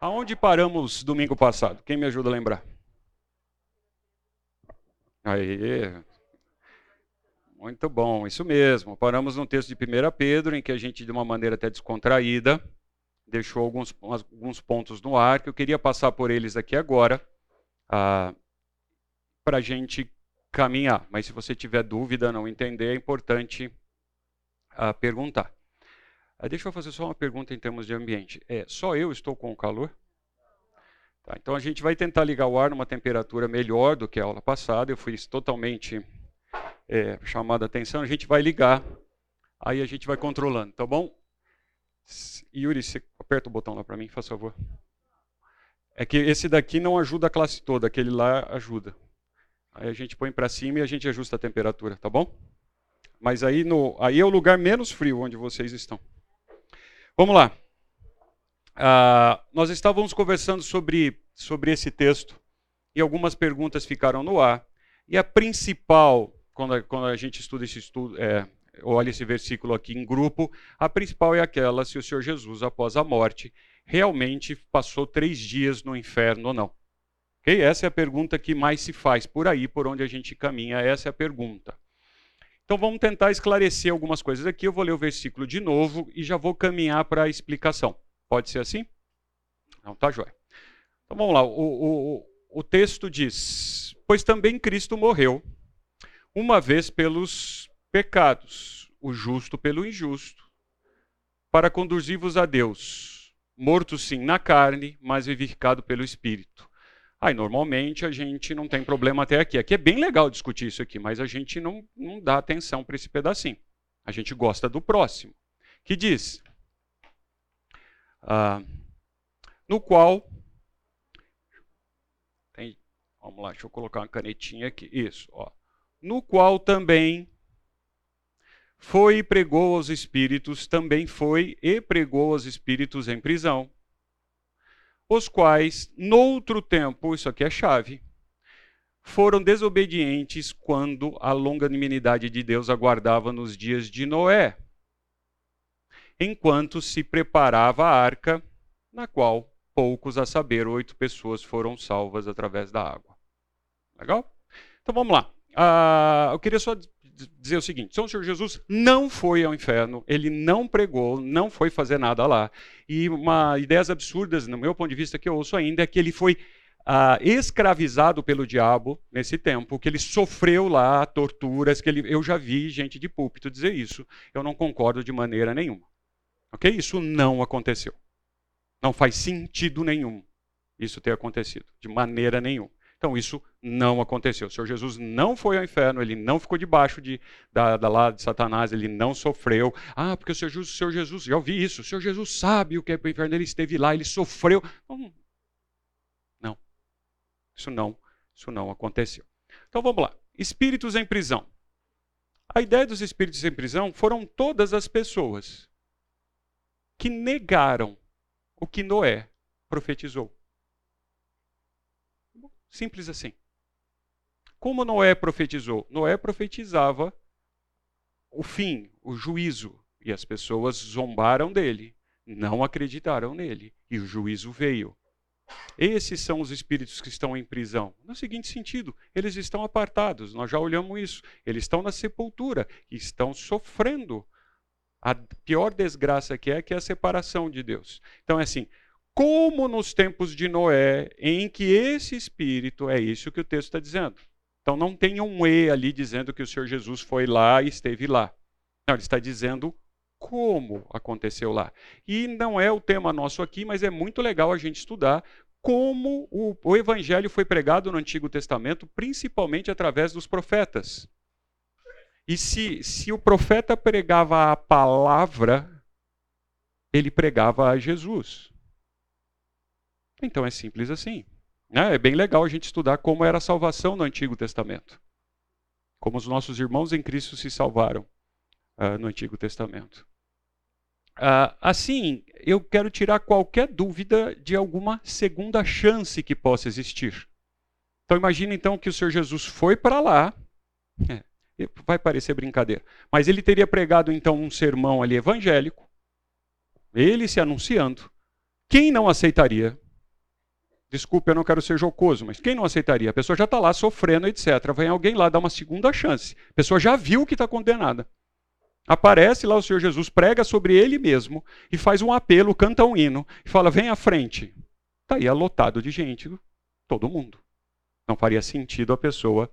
Aonde paramos domingo passado? Quem me ajuda a lembrar? Aí. Muito bom, isso mesmo. Paramos no texto de 1 Pedro, em que a gente, de uma maneira até descontraída, deixou alguns, alguns pontos no ar, que eu queria passar por eles aqui agora, ah, para a gente caminhar. Mas se você tiver dúvida, não entender, é importante ah, perguntar. Ah, deixa eu fazer só uma pergunta em termos de ambiente. É, só eu estou com calor? Tá, então a gente vai tentar ligar o ar numa temperatura melhor do que a aula passada. Eu fui totalmente é, chamado a atenção. A gente vai ligar, aí a gente vai controlando, tá bom? Yuri, você aperta o botão lá para mim, faz favor. É que esse daqui não ajuda a classe toda, aquele lá ajuda. Aí a gente põe para cima e a gente ajusta a temperatura, tá bom? Mas aí, no, aí é o lugar menos frio onde vocês estão. Vamos lá. Ah, nós estávamos conversando sobre, sobre esse texto e algumas perguntas ficaram no ar. E a principal, quando a, quando a gente estuda esse estudo, é, olha esse versículo aqui em grupo, a principal é aquela se o Senhor Jesus, após a morte, realmente passou três dias no inferno ou não. Okay? Essa é a pergunta que mais se faz por aí, por onde a gente caminha, essa é a pergunta. Então vamos tentar esclarecer algumas coisas aqui. Eu vou ler o versículo de novo e já vou caminhar para a explicação. Pode ser assim? Não, tá joia. Então vamos lá. O, o, o texto diz: Pois também Cristo morreu, uma vez pelos pecados, o justo pelo injusto, para conduzir-vos a Deus, morto sim na carne, mas vivificado pelo Espírito Aí, normalmente, a gente não tem problema até aqui. Aqui é bem legal discutir isso aqui, mas a gente não, não dá atenção para esse pedacinho. A gente gosta do próximo. Que diz: ah, no qual. Tem, vamos lá, deixa eu colocar uma canetinha aqui. Isso, ó. No qual também foi e pregou aos espíritos, também foi e pregou aos espíritos em prisão os quais, noutro tempo, isso aqui é chave, foram desobedientes quando a longanimidade de Deus aguardava nos dias de Noé, enquanto se preparava a arca, na qual poucos, a saber, oito pessoas foram salvas através da água. Legal? Então vamos lá. Uh, eu queria só dizer o seguinte: São Senhor Jesus não foi ao inferno, ele não pregou, não foi fazer nada lá. E uma ideias absurdas, no meu ponto de vista, que eu ouço ainda, é que ele foi ah, escravizado pelo diabo nesse tempo, que ele sofreu lá torturas, que ele, eu já vi gente de púlpito dizer isso. Eu não concordo de maneira nenhuma. Ok? Isso não aconteceu. Não faz sentido nenhum isso ter acontecido, de maneira nenhuma. Então isso não aconteceu. O Senhor Jesus não foi ao inferno, ele não ficou debaixo de, da, da lá de Satanás, ele não sofreu. Ah, porque o Senhor Jesus, o Senhor Jesus, já ouvi isso, o Senhor Jesus sabe o que é o inferno, ele esteve lá, ele sofreu. Não, não. Isso não, isso não aconteceu. Então vamos lá. Espíritos em prisão. A ideia dos espíritos em prisão foram todas as pessoas que negaram o que Noé profetizou. Simples assim. Como Noé profetizou? Noé profetizava o fim, o juízo, e as pessoas zombaram dele, não acreditaram nele, e o juízo veio. Esses são os espíritos que estão em prisão. No seguinte sentido, eles estão apartados, nós já olhamos isso. Eles estão na sepultura, estão sofrendo a pior desgraça que é, que é a separação de Deus. Então é assim, como nos tempos de Noé, em que esse espírito, é isso que o texto está dizendo. Então não tem um E ali dizendo que o Senhor Jesus foi lá e esteve lá. Não, ele está dizendo como aconteceu lá. E não é o tema nosso aqui, mas é muito legal a gente estudar como o, o evangelho foi pregado no Antigo Testamento, principalmente através dos profetas. E se, se o profeta pregava a palavra, ele pregava a Jesus. Então é simples assim. É, é bem legal a gente estudar como era a salvação no Antigo Testamento. Como os nossos irmãos em Cristo se salvaram uh, no Antigo Testamento. Uh, assim, eu quero tirar qualquer dúvida de alguma segunda chance que possa existir. Então imagine então que o Senhor Jesus foi para lá. É, vai parecer brincadeira. Mas ele teria pregado então um sermão ali evangélico, ele se anunciando. Quem não aceitaria? Desculpe, eu não quero ser jocoso, mas quem não aceitaria? A pessoa já está lá sofrendo, etc. Vem alguém lá dar uma segunda chance. A pessoa já viu que está condenada. Aparece lá o Senhor Jesus, prega sobre ele mesmo e faz um apelo, canta um hino e fala: vem à frente. Está aí lotado de gente, todo mundo. Não faria sentido a pessoa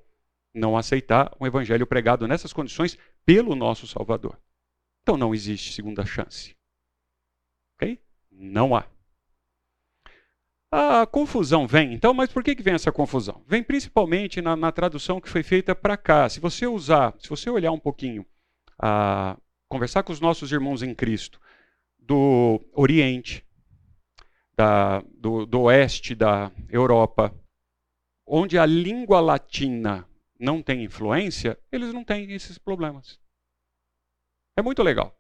não aceitar um evangelho pregado nessas condições pelo nosso Salvador. Então não existe segunda chance. Ok? Não há. A confusão vem, então, mas por que, que vem essa confusão? Vem principalmente na, na tradução que foi feita para cá. Se você usar, se você olhar um pouquinho, a, conversar com os nossos irmãos em Cristo do Oriente, da, do, do oeste da Europa, onde a língua latina não tem influência, eles não têm esses problemas. É muito legal.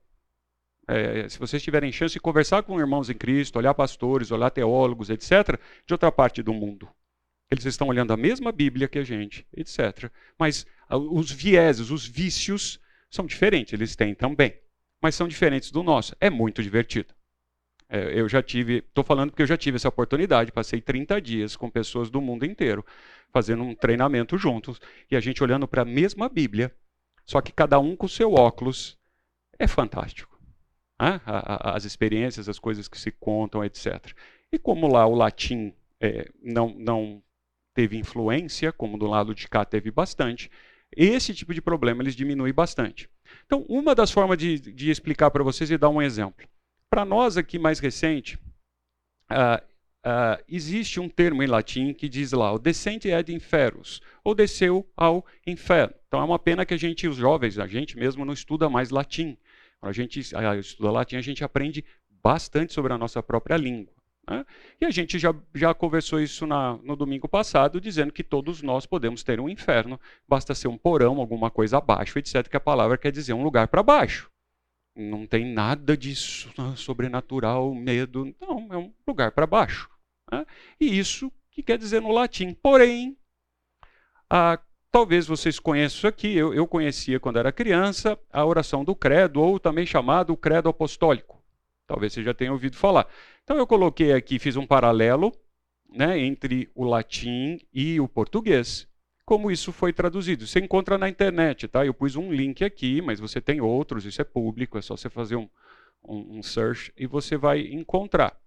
É, se vocês tiverem chance de conversar com irmãos em Cristo, olhar pastores, olhar teólogos, etc., de outra parte do mundo. Eles estão olhando a mesma Bíblia que a gente, etc. Mas os vieses, os vícios são diferentes, eles têm também. Mas são diferentes do nosso. É muito divertido. É, eu já tive, estou falando porque eu já tive essa oportunidade, passei 30 dias com pessoas do mundo inteiro, fazendo um treinamento juntos, e a gente olhando para a mesma Bíblia, só que cada um com seu óculos. É fantástico as experiências, as coisas que se contam, etc. E como lá o latim é, não, não teve influência, como do lado de cá teve bastante, esse tipo de problema eles diminuem bastante. Então, uma das formas de, de explicar para vocês e dar um exemplo. Para nós aqui mais recente, uh, uh, existe um termo em latim que diz lá, o descente ad inferus, ou desceu ao inferno. Então é uma pena que a gente, os jovens, a gente mesmo não estuda mais latim. Quando a gente estuda latim, a gente aprende bastante sobre a nossa própria língua. Né? E a gente já, já conversou isso na, no domingo passado, dizendo que todos nós podemos ter um inferno, basta ser um porão, alguma coisa abaixo, etc., que a palavra quer dizer um lugar para baixo. Não tem nada disso né, sobrenatural, medo, não, é um lugar para baixo. Né? E isso que quer dizer no latim. Porém, a Talvez vocês conheçam isso aqui, eu, eu conhecia quando era criança a oração do credo, ou também chamado credo apostólico. Talvez você já tenha ouvido falar. Então eu coloquei aqui, fiz um paralelo né, entre o latim e o português. Como isso foi traduzido? Você encontra na internet, tá? Eu pus um link aqui, mas você tem outros, isso é público, é só você fazer um, um, um search e você vai encontrar.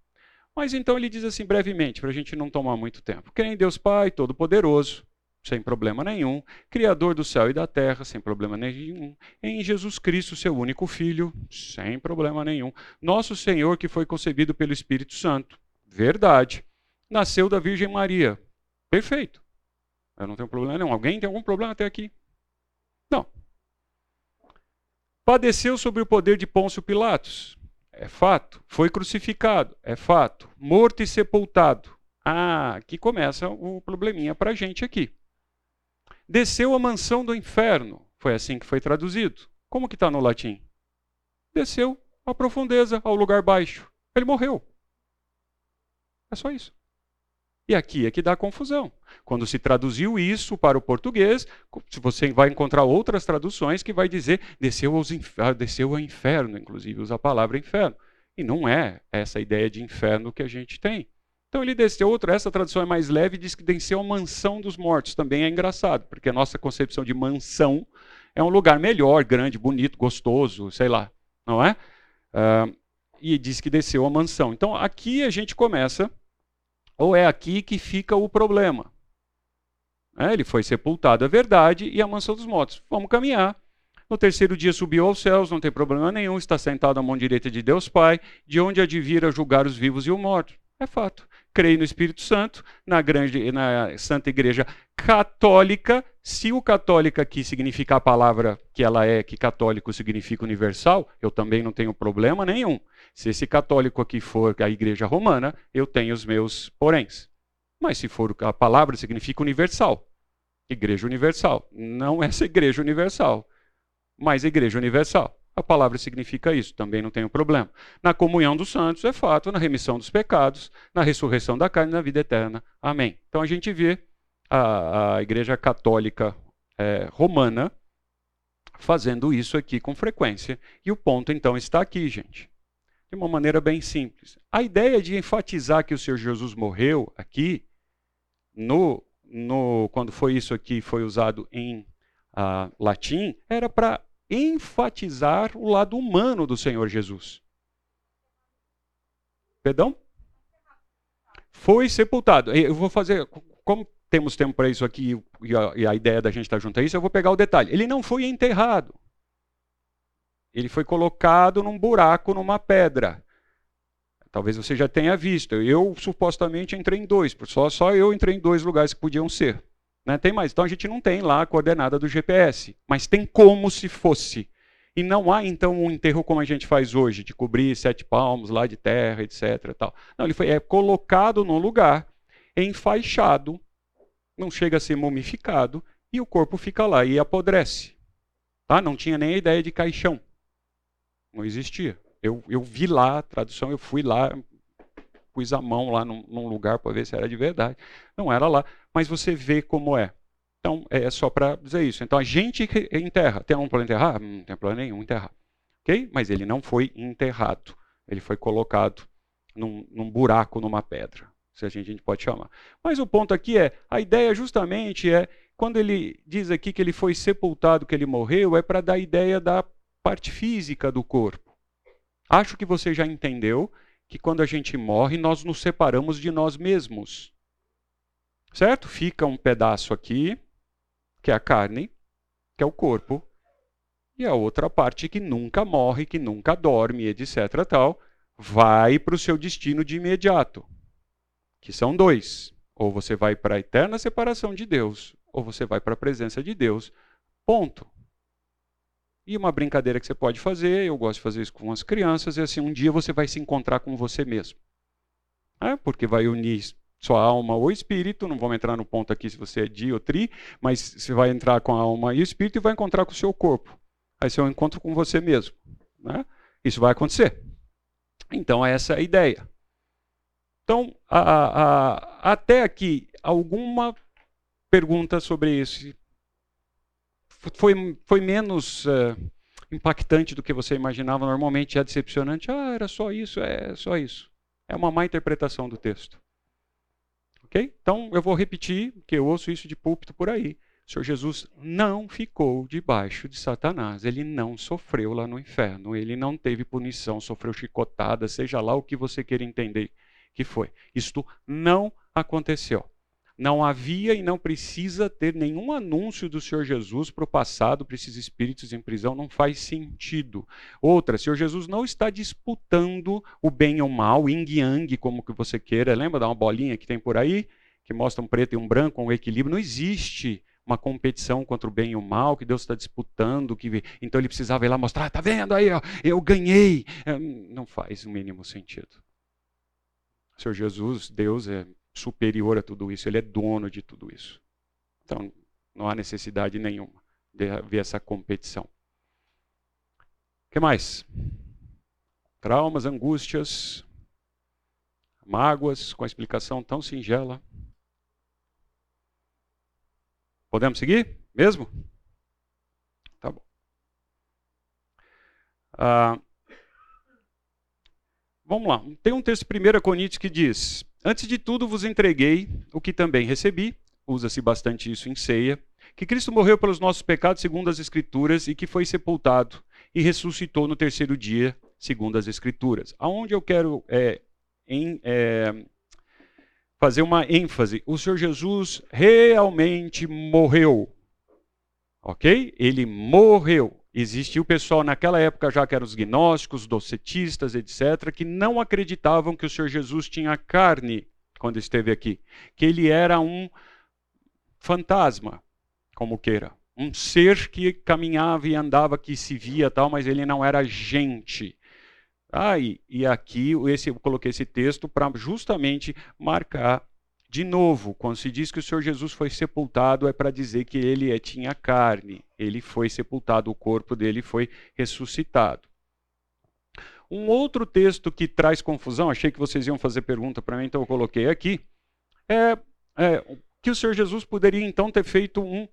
Mas então ele diz assim brevemente, para a gente não tomar muito tempo. Crê Deus Pai Todo-Poderoso, sem problema nenhum, Criador do céu e da terra, sem problema nenhum, em Jesus Cristo, seu único Filho, sem problema nenhum, nosso Senhor que foi concebido pelo Espírito Santo, verdade, nasceu da Virgem Maria, perfeito, eu não tenho problema nenhum. Alguém tem algum problema até aqui? Não. Padeceu sob o poder de Pôncio Pilatos, é fato. Foi crucificado, é fato. Morto e sepultado. Ah, aqui começa o probleminha para a gente aqui desceu à mansão do inferno. Foi assim que foi traduzido. Como que está no latim? Desceu à profundeza, ao lugar baixo. Ele morreu. É só isso. E aqui é que dá confusão. Quando se traduziu isso para o português, você vai encontrar outras traduções que vai dizer desceu, aos ah, desceu ao inferno, inclusive usa a palavra inferno. E não é essa ideia de inferno que a gente tem. Então ele desceu, outra, essa tradução é mais leve, diz que desceu a mansão dos mortos. Também é engraçado, porque a nossa concepção de mansão é um lugar melhor, grande, bonito, gostoso, sei lá, não é? Uh, e diz que desceu a mansão. Então aqui a gente começa, ou é aqui que fica o problema. É, ele foi sepultado, é verdade, e a mansão dos mortos. Vamos caminhar. No terceiro dia subiu aos céus, não tem problema nenhum, está sentado à mão direita de Deus Pai, de onde há de vir a julgar os vivos e os mortos. É fato creio no Espírito Santo, na grande, na Santa Igreja Católica. Se o católica aqui significa a palavra que ela é, que católico significa universal, eu também não tenho problema nenhum. Se esse católico aqui for a Igreja Romana, eu tenho os meus poréns. Mas se for a palavra significa universal, Igreja Universal, não essa Igreja Universal, mas Igreja Universal. A palavra significa isso, também não tenho problema. Na comunhão dos santos é fato, na remissão dos pecados, na ressurreição da carne na vida eterna. Amém. Então a gente vê a, a Igreja Católica é, Romana fazendo isso aqui com frequência. E o ponto então está aqui, gente. de uma maneira bem simples. A ideia de enfatizar que o Senhor Jesus morreu aqui, no, no quando foi isso aqui, foi usado em uh, latim, era para enfatizar o lado humano do Senhor Jesus. Perdão? Foi sepultado. Eu vou fazer, como temos tempo para isso aqui e a, e a ideia da gente estar junto a isso, eu vou pegar o detalhe. Ele não foi enterrado. Ele foi colocado num buraco, numa pedra. Talvez você já tenha visto. Eu supostamente entrei em dois, só, só eu entrei em dois lugares que podiam ser. Né? Tem mais. Então a gente não tem lá a coordenada do GPS, mas tem como se fosse. E não há então um enterro como a gente faz hoje, de cobrir sete palmos lá de terra, etc. Tal. Não, ele foi é colocado num lugar, enfaixado, não chega a ser mumificado, e o corpo fica lá e apodrece. Tá? Não tinha nem a ideia de caixão. Não existia. Eu, eu vi lá a tradução, eu fui lá, pus a mão lá num, num lugar para ver se era de verdade. Não era lá, mas você vê como é. Então, é só para dizer isso. Então, a gente enterra. Tem um para enterrar? Não tem problema nenhum enterrar. Ok? Mas ele não foi enterrado. Ele foi colocado num, num buraco, numa pedra. Se a gente, a gente pode chamar. Mas o ponto aqui é, a ideia justamente é, quando ele diz aqui que ele foi sepultado, que ele morreu, é para dar a ideia da parte física do corpo. Acho que você já entendeu que quando a gente morre, nós nos separamos de nós mesmos. Certo? Fica um pedaço aqui, que é a carne, que é o corpo, e a outra parte que nunca morre, que nunca dorme, etc. tal, vai para o seu destino de imediato, que são dois. Ou você vai para a eterna separação de Deus, ou você vai para a presença de Deus. Ponto. E uma brincadeira que você pode fazer, eu gosto de fazer isso com as crianças, é assim: um dia você vai se encontrar com você mesmo. É, porque vai unir sua alma ou espírito, não vamos entrar no ponto aqui se você é di ou tri, mas você vai entrar com a alma e o espírito e vai encontrar com o seu corpo. Aí você é um encontro com você mesmo. Né? Isso vai acontecer. Então, essa é a ideia. Então, a, a, até aqui, alguma pergunta sobre isso? Foi, foi menos uh, impactante do que você imaginava. Normalmente é decepcionante. Ah, era só isso, é só isso. É uma má interpretação do texto. Ok? Então eu vou repetir, que eu ouço isso de púlpito por aí. O Senhor Jesus não ficou debaixo de Satanás. Ele não sofreu lá no inferno. Ele não teve punição, sofreu chicotada, seja lá o que você queira entender que foi. Isto não aconteceu. Não havia e não precisa ter nenhum anúncio do Senhor Jesus para o passado, para esses espíritos em prisão, não faz sentido. Outra, o Senhor Jesus não está disputando o bem e o mal, yin yang, como que você queira. Lembra da uma bolinha que tem por aí, que mostra um preto e um branco, um equilíbrio? Não existe uma competição contra o bem e o mal, que Deus está disputando, que então ele precisava ir lá mostrar, tá vendo aí, ó, eu ganhei. É, não faz o mínimo sentido. Senhor Jesus, Deus é superior a tudo isso, ele é dono de tudo isso. Então, não há necessidade nenhuma de haver essa competição. O que mais? Traumas, angústias, mágoas, com a explicação tão singela. Podemos seguir? Mesmo? Tá bom. Ah, vamos lá. Tem um texto 1 Coríntios que diz: Antes de tudo vos entreguei o que também recebi, usa-se bastante isso em ceia, que Cristo morreu pelos nossos pecados segundo as Escrituras e que foi sepultado e ressuscitou no terceiro dia segundo as Escrituras. Aonde eu quero é, em, é, fazer uma ênfase, o Senhor Jesus realmente morreu, ok? Ele morreu. Existiu o pessoal naquela época já que eram os gnósticos, docetistas, etc., que não acreditavam que o Senhor Jesus tinha carne quando esteve aqui, que ele era um fantasma, como queira, um ser que caminhava e andava, que se via tal, mas ele não era gente. Ah, e, e aqui esse, eu coloquei esse texto para justamente marcar de novo, quando se diz que o Senhor Jesus foi sepultado, é para dizer que ele é, tinha carne. Ele foi sepultado, o corpo dele foi ressuscitado. Um outro texto que traz confusão, achei que vocês iam fazer pergunta para mim, então eu coloquei aqui, é, é, que o Senhor Jesus poderia então ter feito um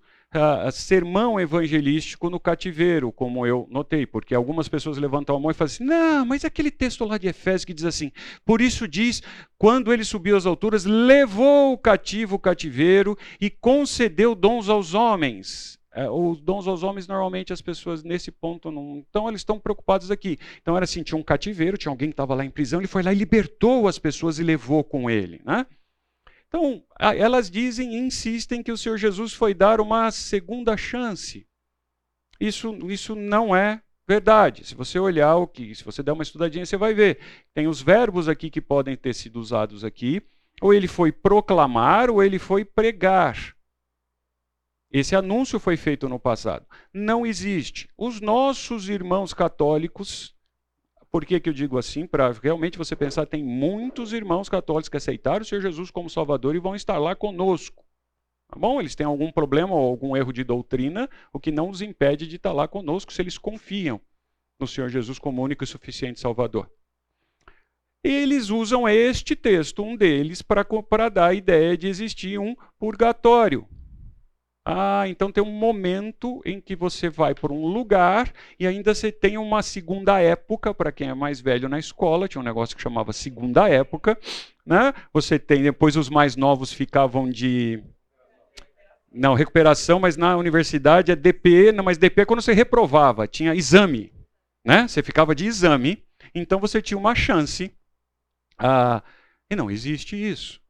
sermão evangelístico no cativeiro, como eu notei, porque algumas pessoas levantam a mão e fazem assim: não, mas aquele texto lá de Efésios que diz assim: por isso diz, quando ele subiu às alturas, levou o cativo o cativeiro e concedeu dons aos homens. É, os dons aos homens, normalmente as pessoas nesse ponto não. Então, eles estão preocupados aqui. Então, era assim: tinha um cativeiro, tinha alguém que estava lá em prisão, ele foi lá e libertou as pessoas e levou com ele. Né? Então, elas dizem e insistem que o Senhor Jesus foi dar uma segunda chance. Isso, isso não é verdade. Se você olhar o que, se você der uma estudadinha, você vai ver. Tem os verbos aqui que podem ter sido usados aqui. Ou ele foi proclamar, ou ele foi pregar. Esse anúncio foi feito no passado. Não existe. Os nossos irmãos católicos, por que, que eu digo assim? Para realmente você pensar, tem muitos irmãos católicos que aceitaram o Senhor Jesus como Salvador e vão estar lá conosco. Tá bom? Eles têm algum problema ou algum erro de doutrina, o que não os impede de estar lá conosco se eles confiam no Senhor Jesus como único e suficiente Salvador. Eles usam este texto, um deles, para dar a ideia de existir um purgatório. Ah, então tem um momento em que você vai para um lugar e ainda você tem uma segunda época, para quem é mais velho na escola, tinha um negócio que chamava segunda época, né? Você tem, depois os mais novos ficavam de não, recuperação, mas na universidade é DP, não, mas DP é quando você reprovava, tinha exame, né? Você ficava de exame, então você tinha uma chance. Ah, e não existe isso.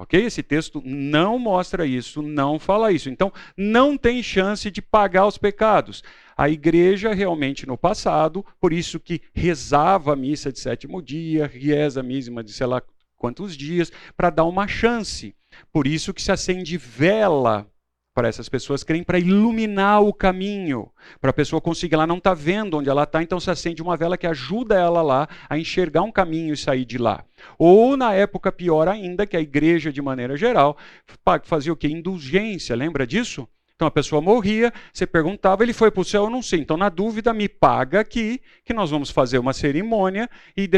Ok? Esse texto não mostra isso, não fala isso. Então, não tem chance de pagar os pecados. A igreja realmente no passado, por isso que rezava a missa de sétimo dia, reza a missa de sei lá quantos dias, para dar uma chance. Por isso que se acende vela para essas pessoas creem para iluminar o caminho, para a pessoa conseguir, ela não está vendo onde ela está, então se acende uma vela que ajuda ela lá a enxergar um caminho e sair de lá. Ou na época pior ainda, que a igreja de maneira geral fazia o que? Indulgência, lembra disso? Então a pessoa morria, você perguntava, ele foi para o céu, eu não sei. Então, na dúvida, me paga aqui, que nós vamos fazer uma cerimônia e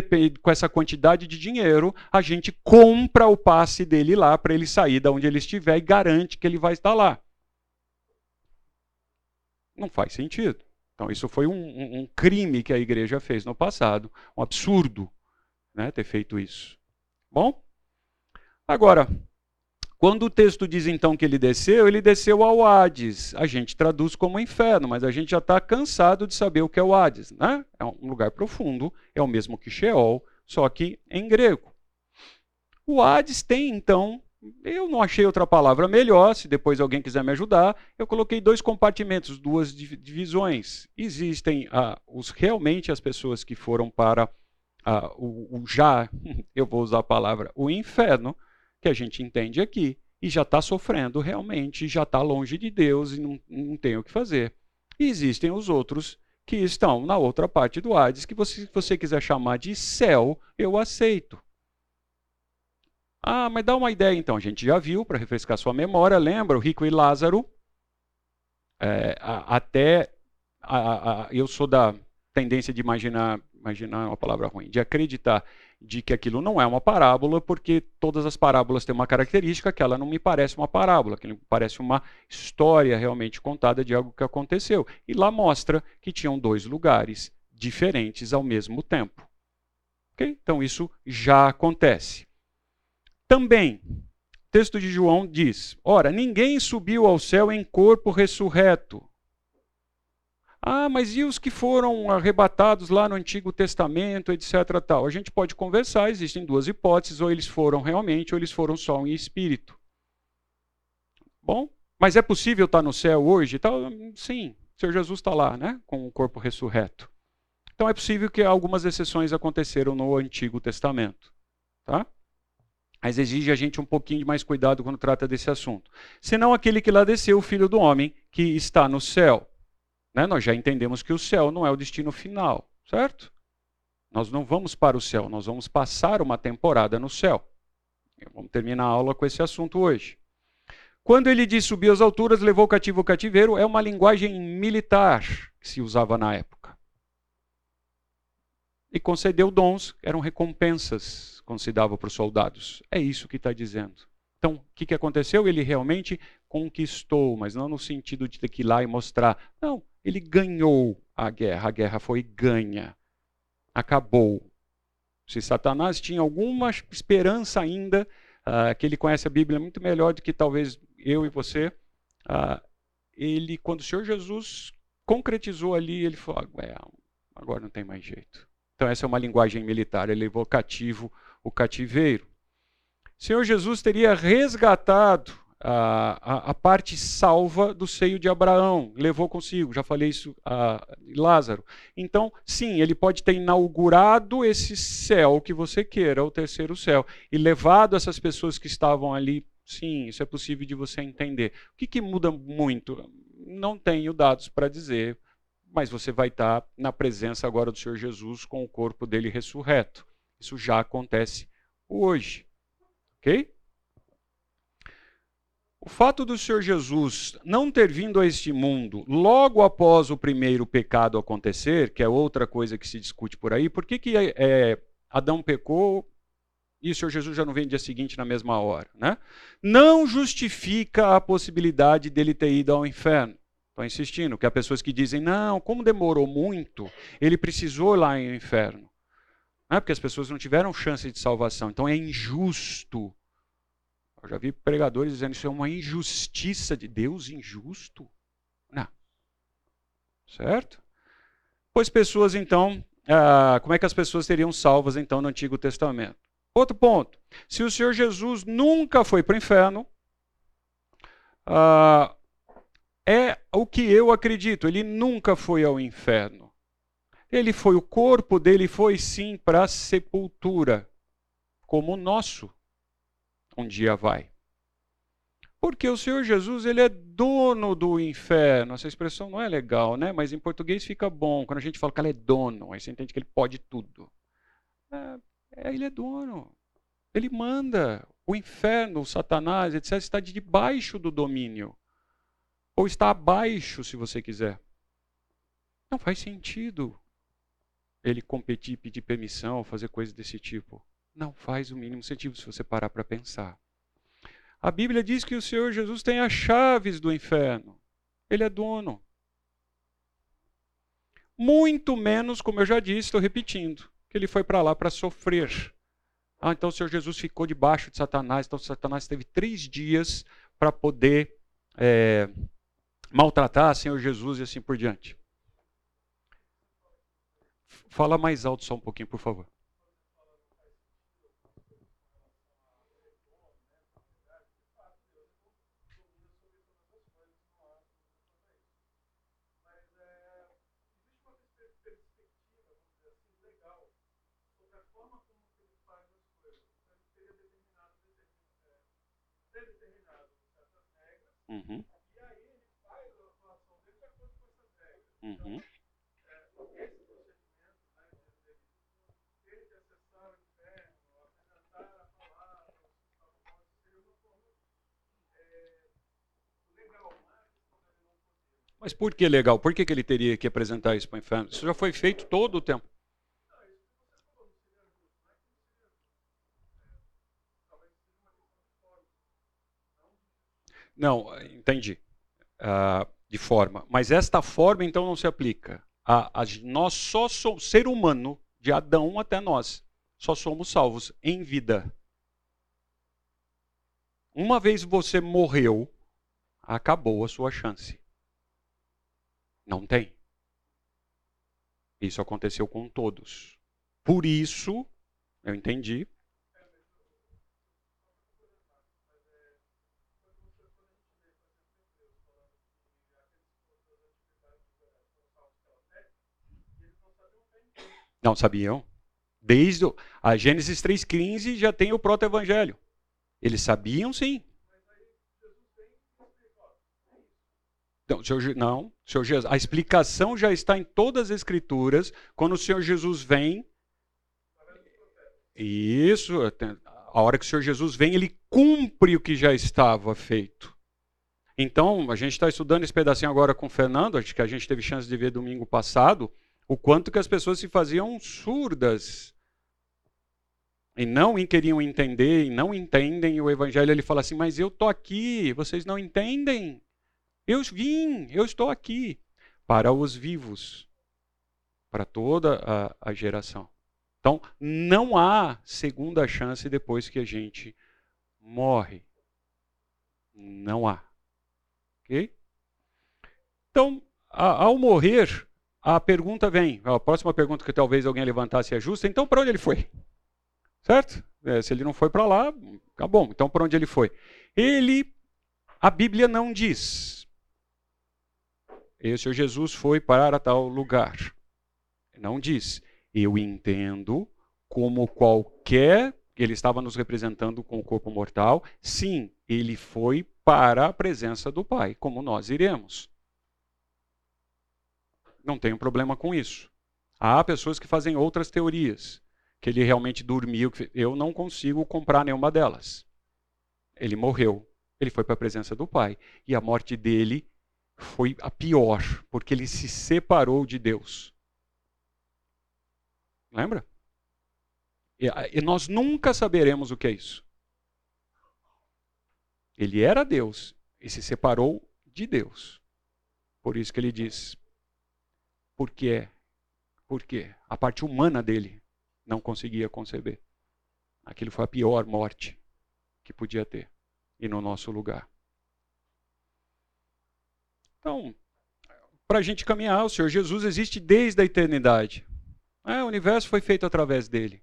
com essa quantidade de dinheiro, a gente compra o passe dele lá para ele sair da onde ele estiver e garante que ele vai estar lá. Não faz sentido. Então, isso foi um, um crime que a igreja fez no passado, um absurdo né, ter feito isso. Bom? Agora, quando o texto diz então que ele desceu, ele desceu ao Hades. A gente traduz como inferno, mas a gente já está cansado de saber o que é o Hades. Né? É um lugar profundo, é o mesmo que Sheol, só que em grego. O Hades tem então, eu não achei outra palavra melhor, se depois alguém quiser me ajudar, eu coloquei dois compartimentos, duas divisões. Existem ah, os realmente as pessoas que foram para ah, o, o já, eu vou usar a palavra, o inferno, que a gente entende aqui, e já está sofrendo realmente, já está longe de Deus e não, não tem o que fazer. E existem os outros que estão na outra parte do Hades, que você, se você quiser chamar de céu, eu aceito. Ah, mas dá uma ideia então. A gente já viu, para refrescar sua memória, lembra o rico e Lázaro? É, a, até a, a, eu sou da tendência de imaginar, imaginar uma palavra ruim, de acreditar de que aquilo não é uma parábola, porque todas as parábolas têm uma característica que ela não me parece uma parábola, que me parece uma história realmente contada de algo que aconteceu. E lá mostra que tinham dois lugares diferentes ao mesmo tempo. Okay? Então isso já acontece. Também, texto de João diz: Ora, ninguém subiu ao céu em corpo ressurreto ah, mas e os que foram arrebatados lá no Antigo Testamento, etc. Tal? A gente pode conversar, existem duas hipóteses, ou eles foram realmente, ou eles foram só em espírito. Bom, mas é possível estar no céu hoje? Tal? Sim, o Senhor Jesus está lá, né? com o corpo ressurreto. Então é possível que algumas exceções aconteceram no Antigo Testamento. Tá? Mas exige a gente um pouquinho de mais cuidado quando trata desse assunto. Senão aquele que lá desceu, o Filho do Homem, que está no céu. Né? Nós já entendemos que o céu não é o destino final, certo? Nós não vamos para o céu, nós vamos passar uma temporada no céu. Vamos terminar a aula com esse assunto hoje. Quando ele diz subir às alturas, levou o cativo o cativeiro, é uma linguagem militar que se usava na época. E concedeu dons, eram recompensas quando se dava para os soldados. É isso que está dizendo. Então, o que, que aconteceu? Ele realmente conquistou, mas não no sentido de ter que ir lá e mostrar. Não, ele ganhou a guerra. A guerra foi ganha. Acabou. Se Satanás tinha alguma esperança ainda, uh, que ele conhece a Bíblia muito melhor do que talvez eu e você, uh, ele, quando o Senhor Jesus concretizou ali, ele falou: é, agora não tem mais jeito. Então, essa é uma linguagem militar. Ele levou cativo o cativeiro. Senhor Jesus teria resgatado a, a, parte salva do seio de Abraão, levou consigo, já falei isso a Lázaro. Então, sim, ele pode ter inaugurado esse céu que você queira, o terceiro céu, e levado essas pessoas que estavam ali. Sim, isso é possível de você entender. O que, que muda muito? Não tenho dados para dizer, mas você vai estar na presença agora do Senhor Jesus com o corpo dele ressurreto. Isso já acontece hoje. Ok? O fato do Senhor Jesus não ter vindo a este mundo logo após o primeiro pecado acontecer, que é outra coisa que se discute por aí, por que, que é, Adão pecou e o Senhor Jesus já não vem no dia seguinte na mesma hora? Né? Não justifica a possibilidade dele ter ido ao inferno. Estou insistindo, que há pessoas que dizem, não, como demorou muito, ele precisou ir lá no inferno. É porque as pessoas não tiveram chance de salvação, então é injusto eu já vi pregadores dizendo isso é uma injustiça de Deus injusto. Não. Certo? Pois pessoas, então, ah, como é que as pessoas seriam salvas, então, no Antigo Testamento? Outro ponto. Se o Senhor Jesus nunca foi para o inferno, ah, é o que eu acredito. Ele nunca foi ao inferno. Ele foi, o corpo dele foi sim para a sepultura, como o nosso um dia vai. Porque o Senhor Jesus, ele é dono do inferno. Essa expressão não é legal, né? Mas em português fica bom. Quando a gente fala que ele é dono, aí você entende que ele pode tudo. É, é, ele é dono. Ele manda. O inferno, o Satanás, etc., está debaixo do domínio. Ou está abaixo, se você quiser. Não faz sentido ele competir, pedir permissão, fazer coisas desse tipo não faz o mínimo sentido se você parar para pensar. A Bíblia diz que o Senhor Jesus tem as chaves do inferno. Ele é dono. Muito menos, como eu já disse, estou repetindo, que ele foi para lá para sofrer. Ah, então o Senhor Jesus ficou debaixo de Satanás. Então Satanás teve três dias para poder é, maltratar o Senhor Jesus e assim por diante. Fala mais alto só um pouquinho, por favor. Uhum. E aí ele faz a atuação. Uhum. Esse procedimento, acessar o inferno, apresentar seria? Mas por que legal? Por que, que ele teria que apresentar isso para o inferno? Isso já foi feito todo o tempo. Não, entendi. Uh, de forma. Mas esta forma, então, não se aplica. A, a, nós só somos, ser humano, de Adão até nós, só somos salvos em vida. Uma vez você morreu, acabou a sua chance. Não tem. Isso aconteceu com todos. Por isso, eu entendi, Não sabiam. Desde a Gênesis 3,15 já tem o proto-evangelho. Eles sabiam sim. Não, senhor, não senhor Jesus, a explicação já está em todas as escrituras. Quando o Senhor Jesus vem, isso, a hora que o Senhor Jesus vem, ele cumpre o que já estava feito. Então, a gente está estudando esse pedacinho agora com o Fernando, acho que a gente teve chance de ver domingo passado o quanto que as pessoas se faziam surdas. e não queriam entender e não entendem o evangelho, ele fala assim: "Mas eu tô aqui, vocês não entendem? Eu vim, eu estou aqui para os vivos, para toda a, a geração. Então, não há segunda chance depois que a gente morre. Não há. Ok? Então, ao morrer, a pergunta vem. A próxima pergunta que talvez alguém levantasse é justa. Então, para onde ele foi? Certo? É, se ele não foi para lá, tá bom. Então, para onde ele foi? Ele, a Bíblia não diz. E o Senhor Jesus foi para tal lugar. Não diz. Eu entendo como qualquer. Ele estava nos representando com o corpo mortal. Sim, ele foi para a presença do Pai, como nós iremos. Não tenho problema com isso. Há pessoas que fazem outras teorias, que ele realmente dormiu. Eu não consigo comprar nenhuma delas. Ele morreu. Ele foi para a presença do Pai. E a morte dele foi a pior, porque ele se separou de Deus. Lembra? E, nós nunca saberemos o que é isso. Ele era Deus e se separou de Deus. Por isso que ele diz: por quê? Porque a parte humana dele não conseguia conceber. Aquilo foi a pior morte que podia ter e no nosso lugar. Então, para a gente caminhar, o Senhor Jesus existe desde a eternidade. É, o universo foi feito através dele.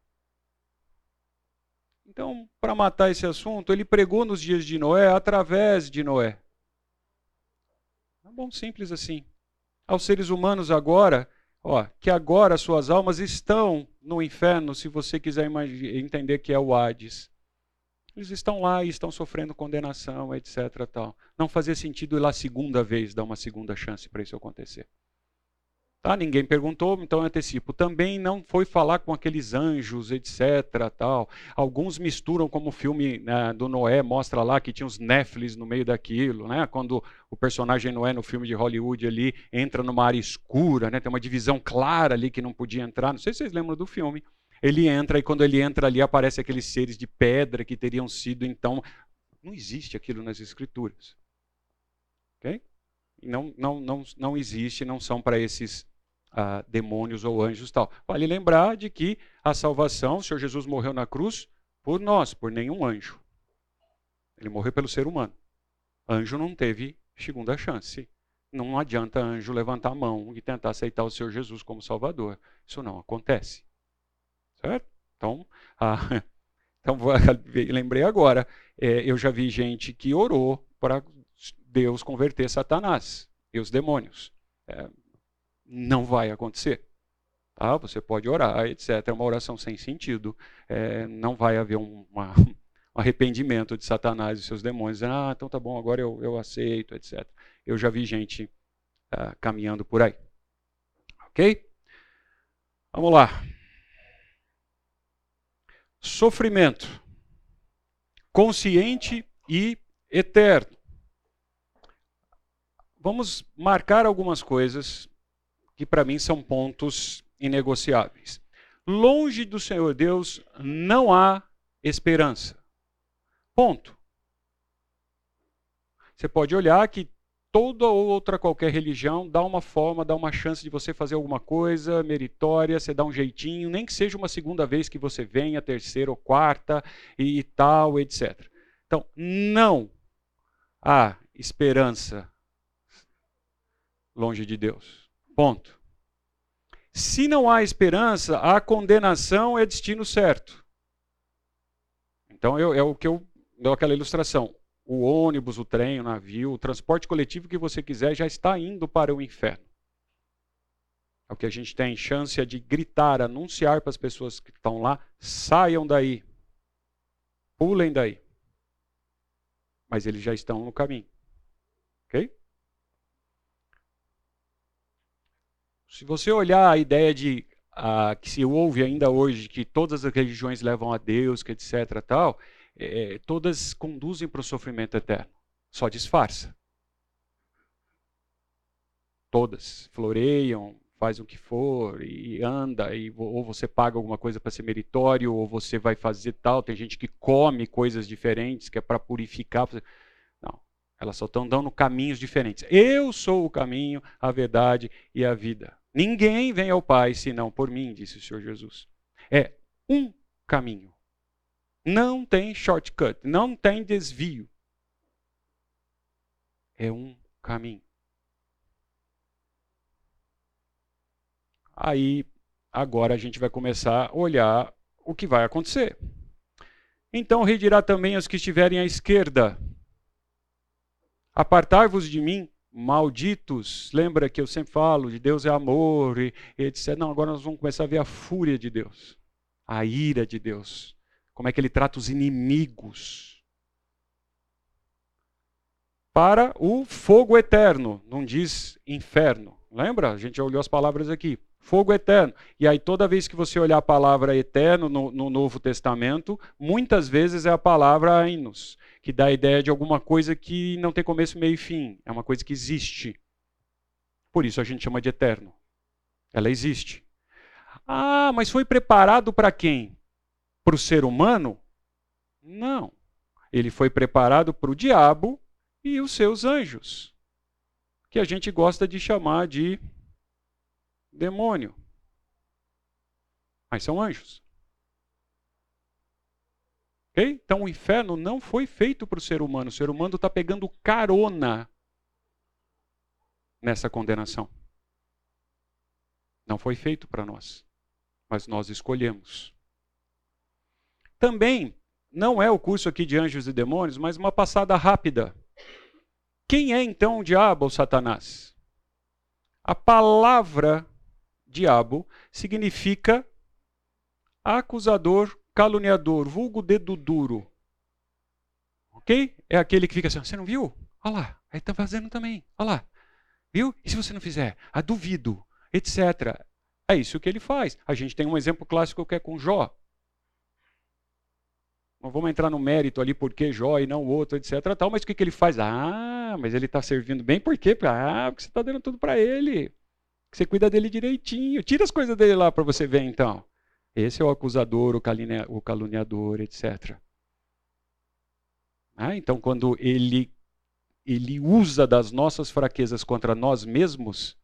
Então, para matar esse assunto, ele pregou nos dias de Noé através de Noé. É bom, simples assim. Aos seres humanos agora, ó, que agora suas almas estão no inferno, se você quiser entender que é o Hades. Eles estão lá e estão sofrendo condenação, etc. Tal. Não fazia sentido ir lá segunda vez, dar uma segunda chance para isso acontecer. Tá? Ninguém perguntou, então eu antecipo. Também não foi falar com aqueles anjos, etc. Tal. Alguns misturam, como o filme né, do Noé mostra lá que tinha os Néfilis no meio daquilo, né? quando o personagem Noé no filme de Hollywood ali entra numa área escura, né? tem uma divisão clara ali que não podia entrar. Não sei se vocês lembram do filme. Ele entra e quando ele entra ali aparece aqueles seres de pedra que teriam sido então. Não existe aquilo nas escrituras. Ok? Não, não, não, não existe, não são para esses ah, demônios ou anjos tal. Vale lembrar de que a salvação, o Senhor Jesus morreu na cruz por nós, por nenhum anjo. Ele morreu pelo ser humano. Anjo não teve segunda chance. Não adianta anjo levantar a mão e tentar aceitar o Senhor Jesus como Salvador. Isso não acontece. Certo? Então, ah, então lembrei agora. É, eu já vi gente que orou para Deus converter Satanás e os demônios. É, não vai acontecer. Tá? Você pode orar, etc. É uma oração sem sentido. É, não vai haver um, uma, um, arrependimento de Satanás e seus demônios. Ah, então tá bom, agora eu, eu aceito, etc. Eu já vi gente uh, caminhando por aí. Ok? Vamos lá. Sofrimento. Consciente e eterno. Vamos marcar algumas coisas que para mim são pontos inegociáveis. Longe do Senhor Deus não há esperança. Ponto. Você pode olhar que toda ou outra qualquer religião dá uma forma, dá uma chance de você fazer alguma coisa meritória, você dá um jeitinho, nem que seja uma segunda vez que você venha, terceira ou quarta e tal, etc. Então, não há esperança longe de Deus. Ponto. Se não há esperança, a condenação é destino certo. Então eu, é o que eu dou aquela ilustração. O ônibus, o trem, o navio, o transporte coletivo que você quiser já está indo para o inferno. É o que a gente tem chance é de gritar, anunciar para as pessoas que estão lá, saiam daí. Pulem daí. Mas eles já estão no caminho. OK? Se você olhar a ideia de que se ouve ainda hoje que todas as religiões levam a Deus, que etc. tal, é, todas conduzem para o sofrimento eterno. Só disfarça. Todas floreiam, faz o que for e anda, e, ou você paga alguma coisa para ser meritório, ou você vai fazer tal. Tem gente que come coisas diferentes, que é para purificar. Não, elas só estão dando caminhos diferentes. Eu sou o caminho, a verdade e a vida. Ninguém vem ao Pai senão por mim, disse o Senhor Jesus. É um caminho. Não tem shortcut, não tem desvio. É um caminho. Aí, agora a gente vai começar a olhar o que vai acontecer. Então redirá também os que estiverem à esquerda. Apartai-vos de mim, malditos. Lembra que eu sempre falo de Deus é amor e, e etc. Não, agora nós vamos começar a ver a fúria de Deus, a ira de Deus, como é que ele trata os inimigos. Para o fogo eterno, não diz inferno. Lembra? A gente já olhou as palavras aqui. Fogo eterno. E aí, toda vez que você olhar a palavra eterno no, no Novo Testamento, muitas vezes é a palavra ainos, que dá a ideia de alguma coisa que não tem começo, meio e fim. É uma coisa que existe. Por isso a gente chama de eterno. Ela existe. Ah, mas foi preparado para quem? Para o ser humano? Não. Ele foi preparado para o diabo e os seus anjos, que a gente gosta de chamar de demônio. Mas são anjos. Então o inferno não foi feito para o ser humano. O ser humano está pegando carona nessa condenação. Não foi feito para nós. Mas nós escolhemos. Também não é o curso aqui de anjos e demônios, mas uma passada rápida. Quem é então o diabo ou Satanás? A palavra diabo, significa acusador, caluniador, vulgo dedo duro. Ok? É aquele que fica assim, você não viu? Olha lá, aí está fazendo também. Olha lá. Viu? E se você não fizer? Ah, duvido, etc. É isso que ele faz. A gente tem um exemplo clássico que é com Jó. Não vamos entrar no mérito ali por que Jó e não o outro, etc. Tal, mas o que, que ele faz? Ah, mas ele está servindo bem por quê? Ah, porque você está dando tudo para ele você cuida dele direitinho. Tira as coisas dele lá para você ver, então. Esse é o acusador, o caluniador, etc. Ah, então, quando ele, ele usa das nossas fraquezas contra nós mesmos,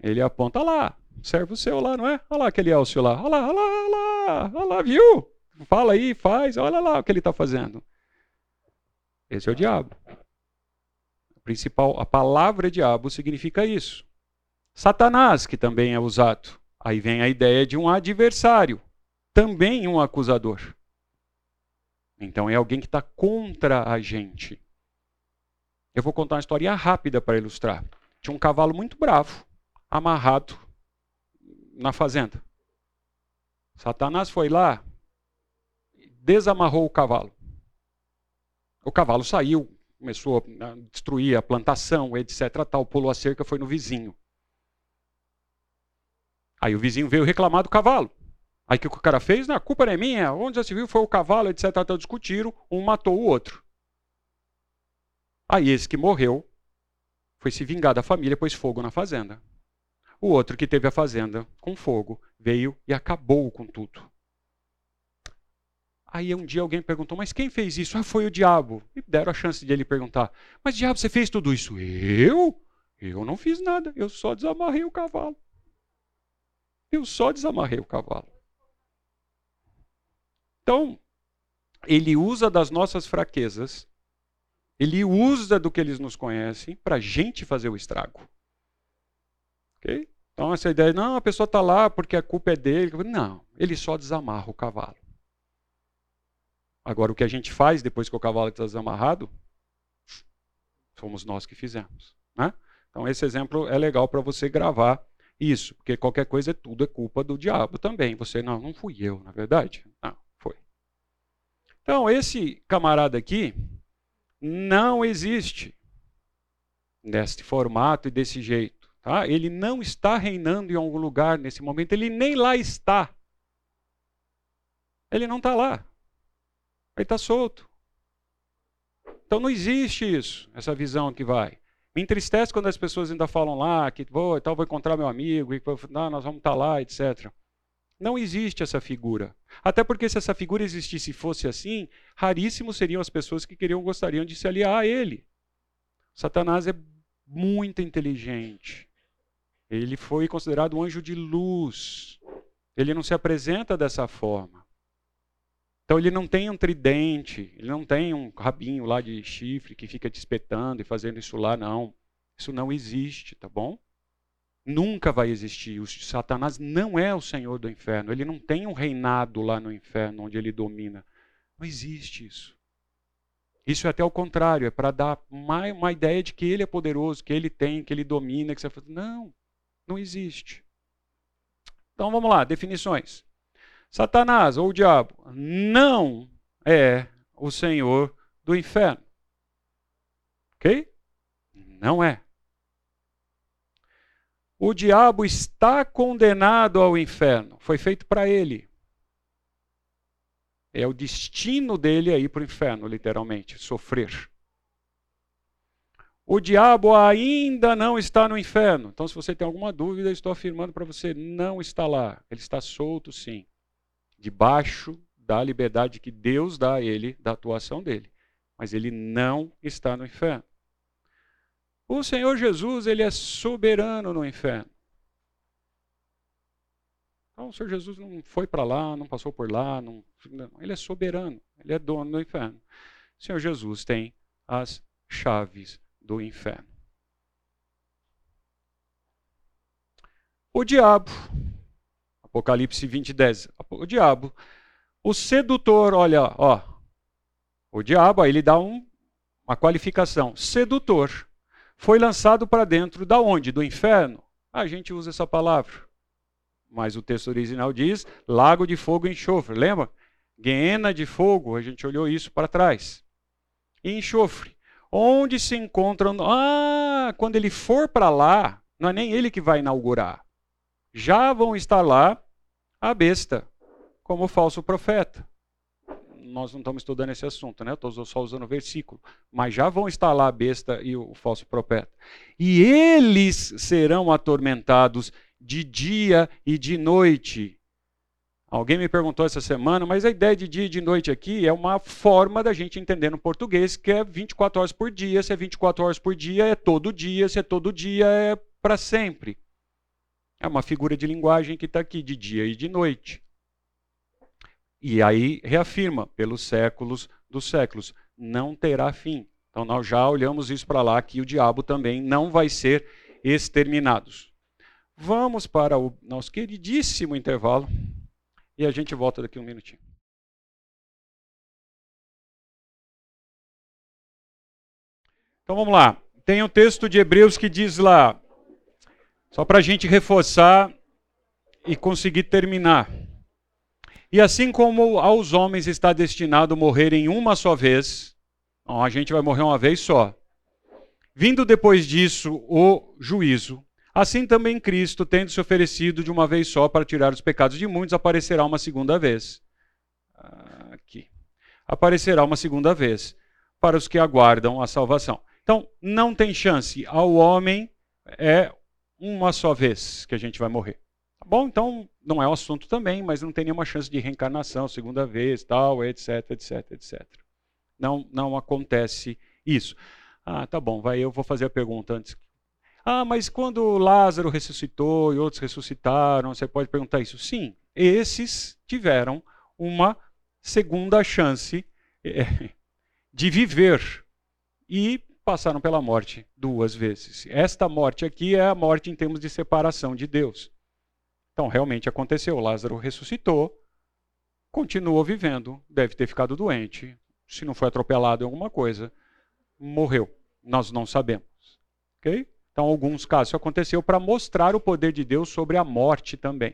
ele aponta lá, serve o seu lá, não é? Olha lá aquele Elcio lá, olha lá, olha lá, olha lá, lá, viu? Fala aí, faz, olha lá o que ele está fazendo. Esse é o diabo. A principal, a palavra diabo significa isso. Satanás, que também é usado. Aí vem a ideia de um adversário, também um acusador. Então é alguém que está contra a gente. Eu vou contar uma história rápida para ilustrar. Tinha um cavalo muito bravo, amarrado na fazenda. Satanás foi lá, desamarrou o cavalo. O cavalo saiu, começou a destruir a plantação, etc. Tal, pulou a cerca, foi no vizinho. Aí o vizinho veio reclamar do cavalo. Aí o que o cara fez? Não, a culpa não é minha. Onde já se viu foi o cavalo, etc. Até discutiram, um matou o outro. Aí esse que morreu foi se vingar da família, pôs fogo na fazenda. O outro que teve a fazenda com fogo veio e acabou com tudo. Aí um dia alguém perguntou, mas quem fez isso? Ah, foi o diabo. E deram a chance de ele perguntar, mas diabo, você fez tudo isso? Eu? Eu não fiz nada, eu só desamarrei o cavalo. Eu só desamarrei o cavalo. Então, ele usa das nossas fraquezas, ele usa do que eles nos conhecem para a gente fazer o estrago. Ok? Então, essa ideia, não, a pessoa está lá porque a culpa é dele. Não, ele só desamarra o cavalo. Agora, o que a gente faz depois que o cavalo está desamarrado, fomos nós que fizemos. Né? Então, esse exemplo é legal para você gravar isso, porque qualquer coisa, tudo é culpa do diabo também. Você, não, não fui eu, na verdade. Não, foi. Então, esse camarada aqui não existe neste formato e desse jeito. Tá? Ele não está reinando em algum lugar nesse momento, ele nem lá está. Ele não está lá. Ele está solto. Então não existe isso, essa visão que vai. Me entristece quando as pessoas ainda falam lá que vou, tal, vou encontrar meu amigo, e não, nós vamos estar tá lá, etc. Não existe essa figura. Até porque se essa figura existisse e fosse assim, raríssimos seriam as pessoas que queriam gostariam de se aliar a ele. Satanás é muito inteligente. Ele foi considerado um anjo de luz. Ele não se apresenta dessa forma. Então ele não tem um tridente, ele não tem um rabinho lá de chifre que fica te espetando e fazendo isso lá, não. Isso não existe, tá bom? Nunca vai existir. O Satanás não é o senhor do inferno. Ele não tem um reinado lá no inferno onde ele domina. Não existe isso. Isso é até o contrário, é para dar uma, uma, ideia de que ele é poderoso, que ele tem, que ele domina, que você fala, não, não existe. Então vamos lá, definições. Satanás ou o diabo não é o senhor do inferno. Ok? Não é. O diabo está condenado ao inferno. Foi feito para ele. É o destino dele ir para o inferno, literalmente, sofrer. O diabo ainda não está no inferno. Então, se você tem alguma dúvida, estou afirmando para você, não está lá. Ele está solto, sim, debaixo da liberdade que Deus dá a ele, da atuação dele. Mas ele não está no inferno. O Senhor Jesus, ele é soberano no inferno. Então, o Senhor Jesus não foi para lá, não passou por lá, não, ele é soberano, ele é dono do inferno. O Senhor Jesus tem as chaves do inferno. O diabo, Apocalipse 20, 10. O diabo, o sedutor, olha, ó, o diabo, aí ele dá um, uma qualificação, sedutor, foi lançado para dentro da onde? Do inferno? A gente usa essa palavra mas o texto original diz lago de fogo e enxofre. Lembra? Guiena de fogo, a gente olhou isso para trás. E enxofre. Onde se encontram. Ah, quando ele for para lá, não é nem ele que vai inaugurar. Já vão estar lá a besta, como falso profeta. Nós não estamos estudando esse assunto, né? Estou só usando o versículo. Mas já vão estar lá a besta e o falso profeta. E eles serão atormentados de dia e de noite. Alguém me perguntou essa semana, mas a ideia de dia e de noite aqui é uma forma da gente entender no português que é 24 horas por dia. Se é 24 horas por dia, é todo dia. Se é todo dia, é para sempre. É uma figura de linguagem que está aqui, de dia e de noite. E aí reafirma, pelos séculos dos séculos, não terá fim. Então nós já olhamos isso para lá, que o diabo também não vai ser exterminado. Vamos para o nosso queridíssimo intervalo e a gente volta daqui um minutinho. Então vamos lá. Tem um texto de Hebreus que diz lá, só para a gente reforçar e conseguir terminar. E assim como aos homens está destinado morrer em uma só vez, a gente vai morrer uma vez só. Vindo depois disso o juízo, Assim também Cristo, tendo se oferecido de uma vez só para tirar os pecados de muitos, aparecerá uma segunda vez. Aqui. Aparecerá uma segunda vez para os que aguardam a salvação. Então, não tem chance. Ao homem é uma só vez que a gente vai morrer. Tá bom? Então, não é um assunto também, mas não tem nenhuma chance de reencarnação, segunda vez, tal, etc, etc, etc. Não, não acontece isso. Ah, tá bom, vai, eu vou fazer a pergunta antes ah, mas quando Lázaro ressuscitou e outros ressuscitaram, você pode perguntar isso? Sim, esses tiveram uma segunda chance é, de viver e passaram pela morte duas vezes. Esta morte aqui é a morte em termos de separação de Deus. Então, realmente aconteceu. Lázaro ressuscitou, continuou vivendo, deve ter ficado doente, se não foi atropelado em alguma coisa, morreu. Nós não sabemos. Ok? Então, alguns casos, aconteceu para mostrar o poder de Deus sobre a morte também.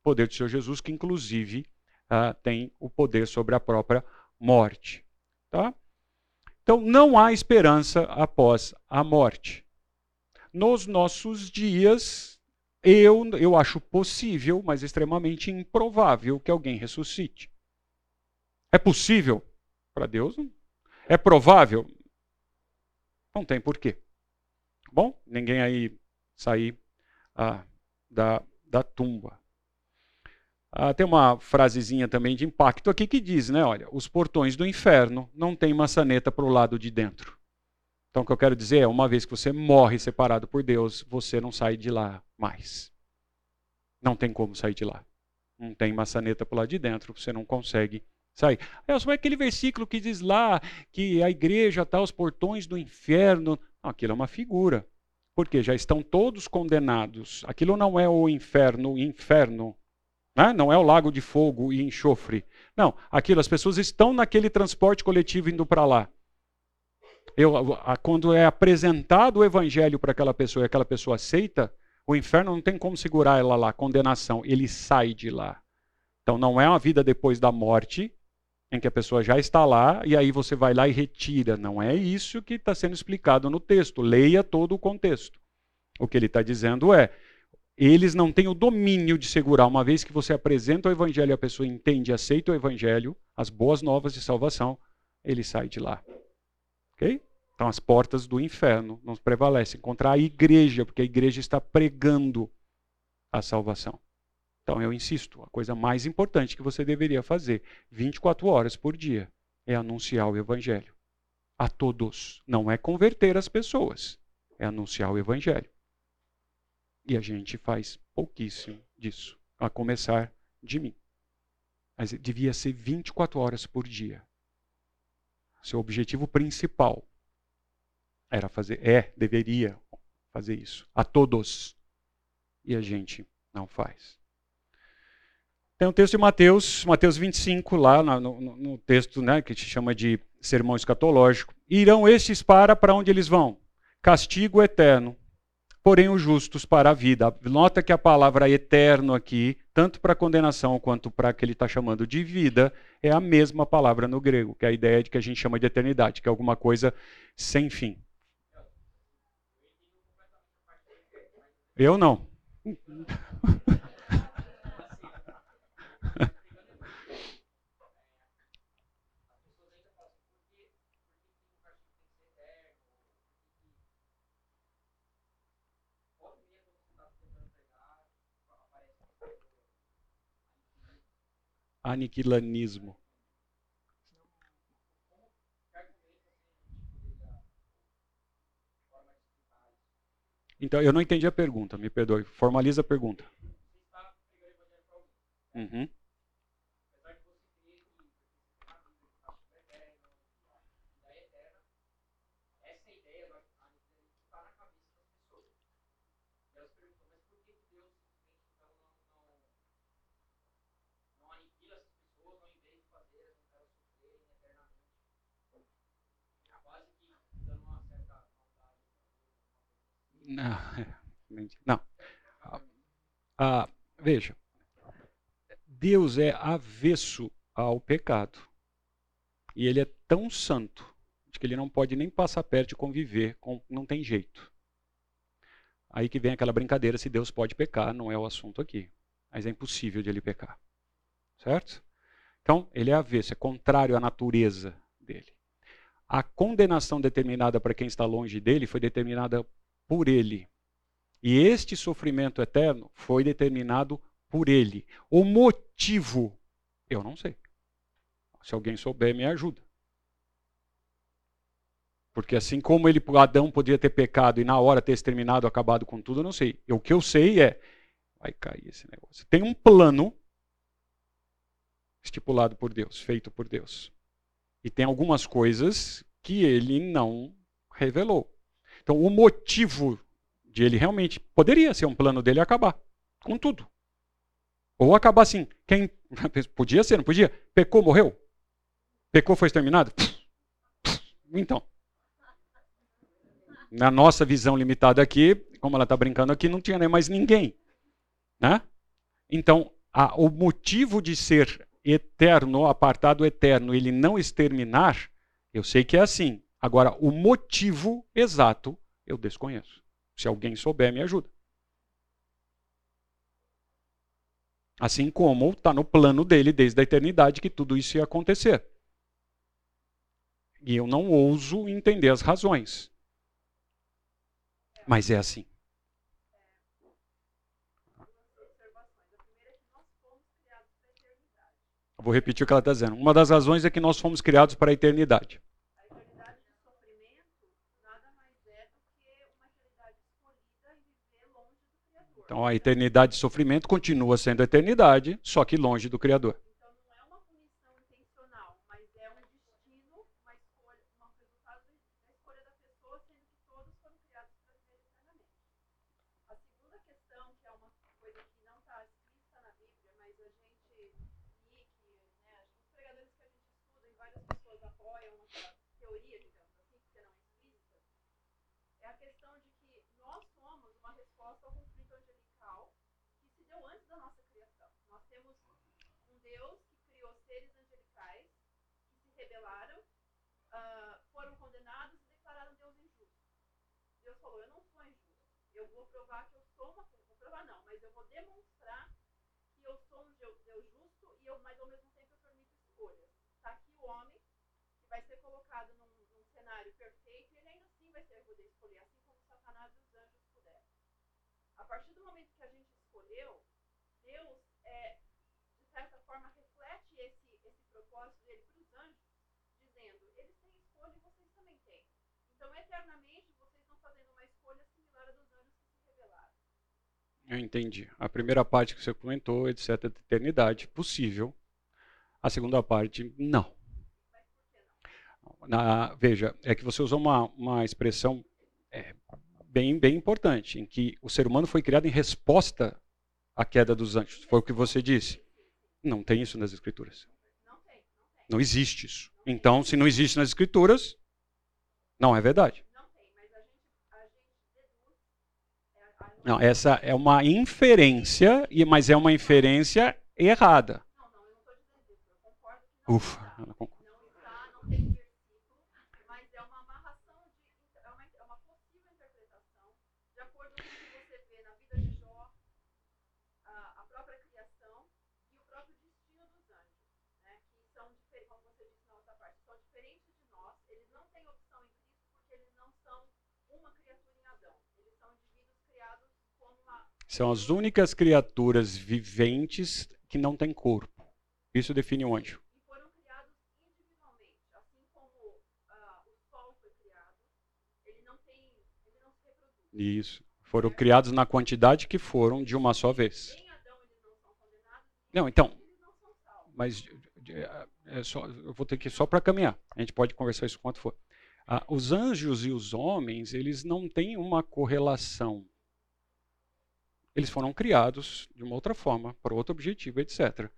O poder do Senhor Jesus, que inclusive uh, tem o poder sobre a própria morte. Tá? Então, não há esperança após a morte. Nos nossos dias, eu, eu acho possível, mas extremamente improvável, que alguém ressuscite. É possível? Para Deus, não. É provável? Não tem porquê. Bom, ninguém aí sair ah, da, da tumba. Ah, tem uma frasezinha também de impacto aqui que diz, né? Olha, os portões do inferno não têm maçaneta para o lado de dentro. Então, o que eu quero dizer é, uma vez que você morre separado por Deus, você não sai de lá mais. Não tem como sair de lá. Não tem maçaneta para o lado de dentro, você não consegue sair. É só aquele versículo que diz lá que a igreja está aos portões do inferno. Não, aquilo é uma figura. Porque já estão todos condenados. Aquilo não é o inferno, inferno né? Não é o lago de fogo e enxofre. Não, aquilo, as pessoas estão naquele transporte coletivo indo para lá. Eu, quando é apresentado o evangelho para aquela pessoa e aquela pessoa aceita, o inferno não tem como segurar ela lá, condenação, ele sai de lá. Então não é uma vida depois da morte, em que a pessoa já está lá e aí você vai lá e retira. Não é isso que está sendo explicado no texto. Leia todo o contexto. O que ele está dizendo é: eles não têm o domínio de segurar. Uma vez que você apresenta o evangelho e a pessoa entende e aceita o evangelho, as boas novas de salvação, ele sai de lá. Ok? Então as portas do inferno não prevalecem contra a igreja, porque a igreja está pregando a salvação. Então eu insisto, a coisa mais importante que você deveria fazer 24 horas por dia é anunciar o evangelho a todos. Não é converter as pessoas, é anunciar o evangelho. E a gente faz pouquíssimo disso, a começar de mim. Mas devia ser 24 horas por dia. Seu objetivo principal era fazer, é, deveria fazer isso a todos. E a gente não faz. Tem um texto de Mateus, Mateus 25, lá no, no, no texto né, que se chama de sermão escatológico. Irão estes para para onde eles vão? Castigo eterno porém os justos para a vida. Nota que a palavra eterno aqui, tanto para condenação quanto para que ele está chamando de vida, é a mesma palavra no grego, que é a ideia de que a gente chama de eternidade, que é alguma coisa sem fim. Eu não. Aniquilanismo. Então, eu não entendi a pergunta, me perdoe. Formaliza a pergunta. Uhum. Não. não. Ah, veja, Deus é avesso ao pecado. E ele é tão santo que ele não pode nem passar perto de conviver com. Não tem jeito. Aí que vem aquela brincadeira se Deus pode pecar, não é o assunto aqui. Mas é impossível de ele pecar. Certo? Então, ele é avesso, é contrário à natureza dele. A condenação determinada para quem está longe dele foi determinada por ele. E este sofrimento eterno foi determinado por ele. O motivo, eu não sei. Se alguém souber, me ajuda. Porque assim como ele, Adão podia ter pecado e na hora ter exterminado, acabado com tudo, eu não sei. O que eu sei é, vai cair esse negócio. Tem um plano estipulado por Deus, feito por Deus. E tem algumas coisas que ele não revelou. Então, o motivo de ele realmente poderia ser um plano dele acabar com tudo. Ou acabar assim. Quem podia ser, não podia? Pecou, morreu? Pecou, foi exterminado? Então, na nossa visão limitada aqui, como ela está brincando aqui, não tinha nem mais ninguém. Né? Então, a, o motivo de ser eterno, apartado eterno, ele não exterminar, eu sei que é assim. Agora, o motivo exato eu desconheço. Se alguém souber, me ajuda. Assim como está no plano dele desde a eternidade que tudo isso ia acontecer. E eu não ouso entender as razões. Mas é assim. Vou repetir o que ela está dizendo. Uma das razões é que nós fomos criados para a eternidade. Então a eternidade de sofrimento continua sendo a eternidade, só que longe do Criador. Eu vou provar que eu sou uma. Vou provar não, mas eu vou demonstrar que eu sou um Deus, Deus justo, e eu, mas ao mesmo tempo eu permito escolhas. Está aqui o homem, que vai ser colocado num, num cenário perfeito, e ele ainda assim vai ter poder escolher, assim como Satanás e os anjos puderam. A partir do momento que a gente escolheu, Deus, é, de certa forma, reflete esse, esse propósito dele para os anjos, dizendo: eles têm escolha e vocês também têm. Então, eternamente, vocês estão fazendo uma escolha similar à dos eu entendi. A primeira parte que você comentou, etc., de eternidade, possível. A segunda parte, não. Na, veja, é que você usou uma, uma expressão é, bem, bem importante, em que o ser humano foi criado em resposta à queda dos anjos. Foi o que você disse. Não tem isso nas escrituras. Não existe isso. Então, se não existe nas escrituras, não é verdade. Não, essa é uma inferência, mas é uma inferência errada. Ufa, ela concorda. São as únicas criaturas viventes que não têm corpo. Isso define o anjo. Isso. Foram criados na quantidade que foram de uma só vez. Não, então. Mas é só, eu vou ter que ir só para caminhar. A gente pode conversar isso quanto for. Ah, os anjos e os homens, eles não têm uma correlação eles foram criados de uma outra forma, para outro objetivo, etc.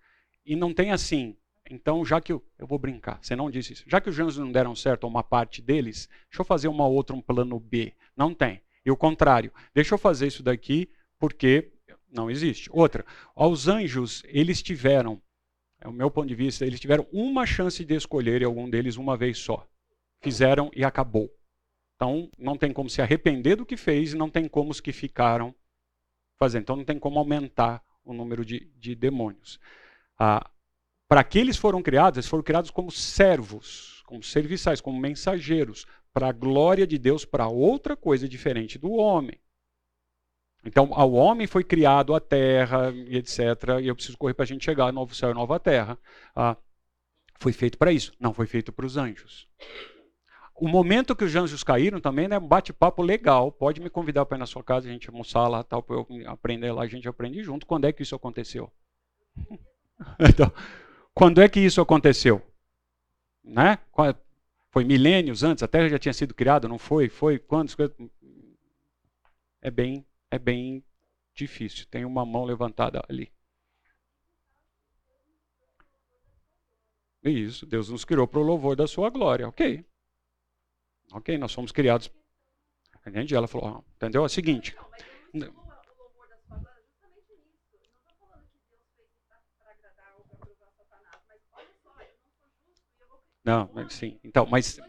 E não tem assim, então já que eu, eu vou brincar, você não disse isso, já que os anjos não deram certo a uma parte deles, deixa eu fazer uma outra, um plano B. Não tem. E o contrário, deixa eu fazer isso daqui porque não existe. Outra, aos anjos, eles tiveram, é o meu ponto de vista, eles tiveram uma chance de escolher algum deles uma vez só. Fizeram e acabou. Então, não tem como se arrepender do que fez e não tem como os que ficaram fazer. Então não tem como aumentar o número de, de demônios. Ah, para que eles foram criados? Eles foram criados como servos, como serviçais, como mensageiros, para a glória de Deus, para outra coisa diferente do homem. Então, ao homem foi criado a terra, e etc. E eu preciso correr para a gente chegar ao novo céu e nova terra. Ah, foi feito para isso, não foi feito para os anjos. O momento que os anjos caíram também, né, um bate-papo legal. Pode me convidar para ir na sua casa, a gente almoçar lá, tal, para eu aprender lá, a gente aprende junto. Quando é que isso aconteceu? então, quando é que isso aconteceu? Né? Foi milênios antes, a Terra já tinha sido criada, não foi? Foi quantos? É bem, é bem difícil. Tem uma mão levantada ali. Isso, Deus nos criou para o louvor da sua glória, ok? Ok, nós fomos criados. Entende? Ela falou, entendeu? É o seguinte. Não, sim. Então, mas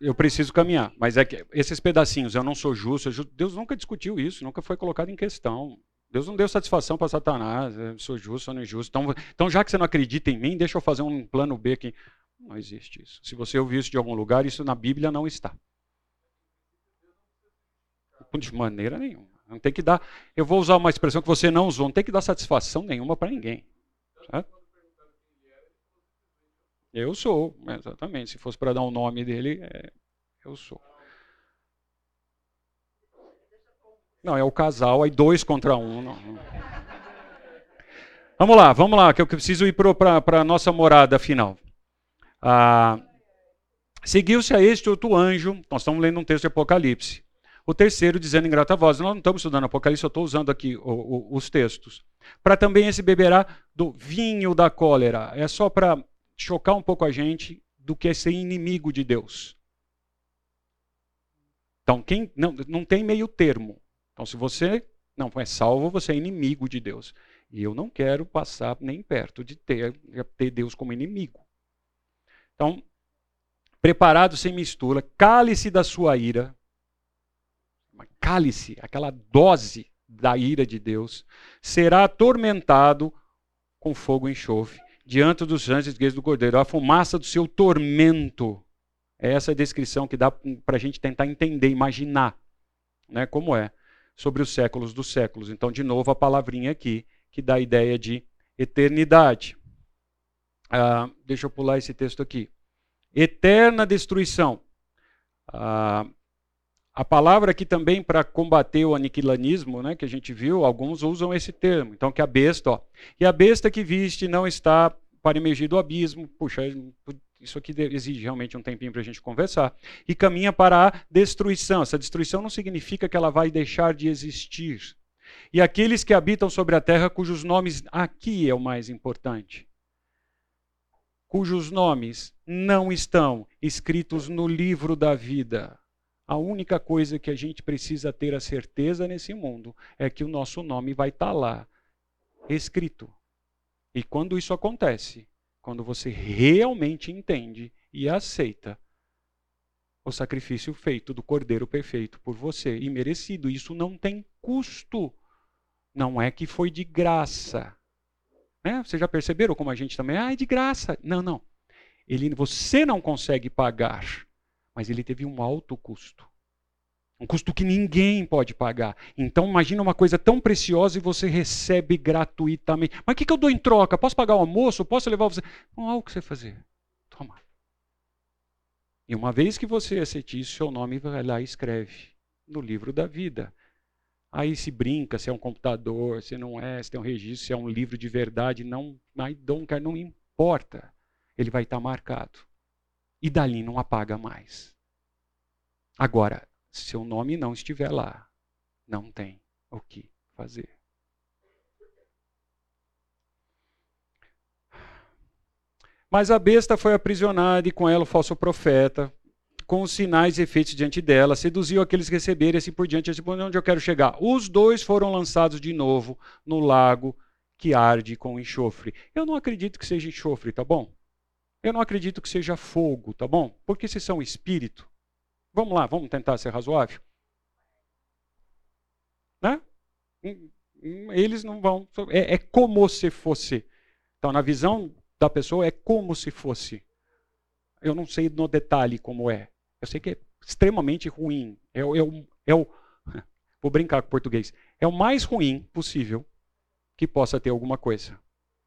eu preciso caminhar. Mas é que esses pedacinhos, eu não sou justo, Deus nunca discutiu isso, nunca foi colocado em questão. Deus não deu satisfação para Satanás, eu sou justo ou não injusto. Então, então, já que você não acredita em mim, deixa eu fazer um plano B aqui. Não existe isso. Se você ouviu isso de algum lugar, isso na Bíblia não está. De maneira nenhuma. Não tem que dar. Eu vou usar uma expressão que você não usou. Não tem que dar satisfação nenhuma para ninguém. Certo? Eu sou, exatamente. Se fosse para dar o um nome dele, é, eu sou. Não, é o casal, aí dois contra um. Não. Vamos lá, vamos lá, que eu preciso ir para a nossa morada final. Ah, Seguiu-se a este outro anjo, nós estamos lendo um texto de Apocalipse. O terceiro dizendo em grata voz, nós não estamos estudando Apocalipse, eu estou usando aqui o, o, os textos. Para também esse beberá do vinho da cólera. É só para chocar um pouco a gente do que é ser inimigo de Deus. Então, quem não, não tem meio termo. Então, se você não é salvo, você é inimigo de Deus. E eu não quero passar nem perto de ter, ter Deus como inimigo. Então, preparado sem mistura, cálice da sua ira, cálice, aquela dose da ira de Deus, será atormentado com fogo e enxofre, diante dos anjos do Cordeiro. A fumaça do seu tormento. É essa a descrição que dá para a gente tentar entender, imaginar né, como é, sobre os séculos dos séculos. Então, de novo, a palavrinha aqui, que dá a ideia de eternidade. Ah, deixa eu pular esse texto aqui eterna destruição. Ah, a palavra aqui também para combater o aniquilanismo, né, que a gente viu, alguns usam esse termo. Então, que a besta, ó, e a besta que viste não está para emergir do abismo. Puxa, isso aqui exige realmente um tempinho para a gente conversar. E caminha para a destruição. Essa destruição não significa que ela vai deixar de existir. E aqueles que habitam sobre a terra, cujos nomes aqui é o mais importante cujos nomes não estão escritos no livro da vida. A única coisa que a gente precisa ter a certeza nesse mundo é que o nosso nome vai estar tá lá, escrito. E quando isso acontece, quando você realmente entende e aceita o sacrifício feito do Cordeiro perfeito por você e merecido, isso não tem custo. Não é que foi de graça. Né? Vocês já perceberam como a gente também, ah, é de graça. Não, não. Ele, você não consegue pagar, mas ele teve um alto custo. Um custo que ninguém pode pagar. Então, imagina uma coisa tão preciosa e você recebe gratuitamente. Mas o que, que eu dou em troca? Posso pagar o almoço? Posso levar você? Não há o que você fazer. Toma. E uma vez que você aceite isso, seu nome vai lá e escreve no livro da vida. Aí se brinca se é um computador, se não é, se tem um registro, se é um livro de verdade, não, não importa. Ele vai estar marcado. E dali não apaga mais. Agora, se seu nome não estiver lá, não tem o que fazer. Mas a besta foi aprisionada e com ela o falso profeta, com os sinais e efeitos diante dela, seduziu aqueles que receberam e assim por diante. Assim, onde eu quero chegar? Os dois foram lançados de novo no lago que arde com enxofre. Eu não acredito que seja enxofre, tá bom? Eu não acredito que seja fogo, tá bom? Porque se são espírito. Vamos lá, vamos tentar ser razoável. Né? Hum, hum, eles não vão. É, é como se fosse. Então, na visão da pessoa, é como se fosse. Eu não sei no detalhe como é. Eu sei que é extremamente ruim. É, é, o, é o. Vou brincar com o português. É o mais ruim possível que possa ter alguma coisa.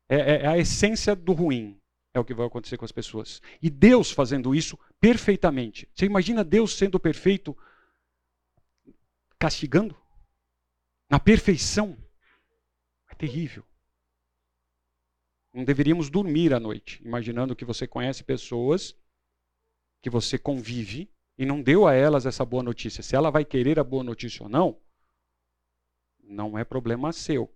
É, é, é a essência do ruim. É o que vai acontecer com as pessoas. E Deus fazendo isso perfeitamente. Você imagina Deus sendo perfeito, castigando? Na perfeição? É terrível. Não deveríamos dormir à noite, imaginando que você conhece pessoas que você convive e não deu a elas essa boa notícia. Se ela vai querer a boa notícia ou não, não é problema seu.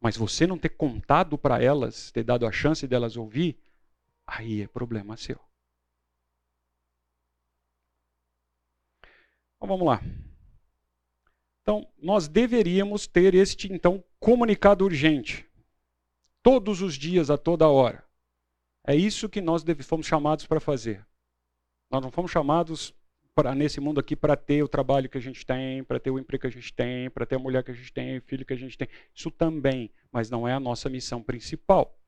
Mas você não ter contado para elas, ter dado a chance delas ouvir, aí é problema seu. Então vamos lá. Então, nós deveríamos ter este então comunicado urgente todos os dias a toda hora. É isso que nós fomos chamados para fazer. Nós não fomos chamados para nesse mundo aqui para ter o trabalho que a gente tem, para ter o emprego que a gente tem, para ter a mulher que a gente tem, o filho que a gente tem. Isso também, mas não é a nossa missão principal.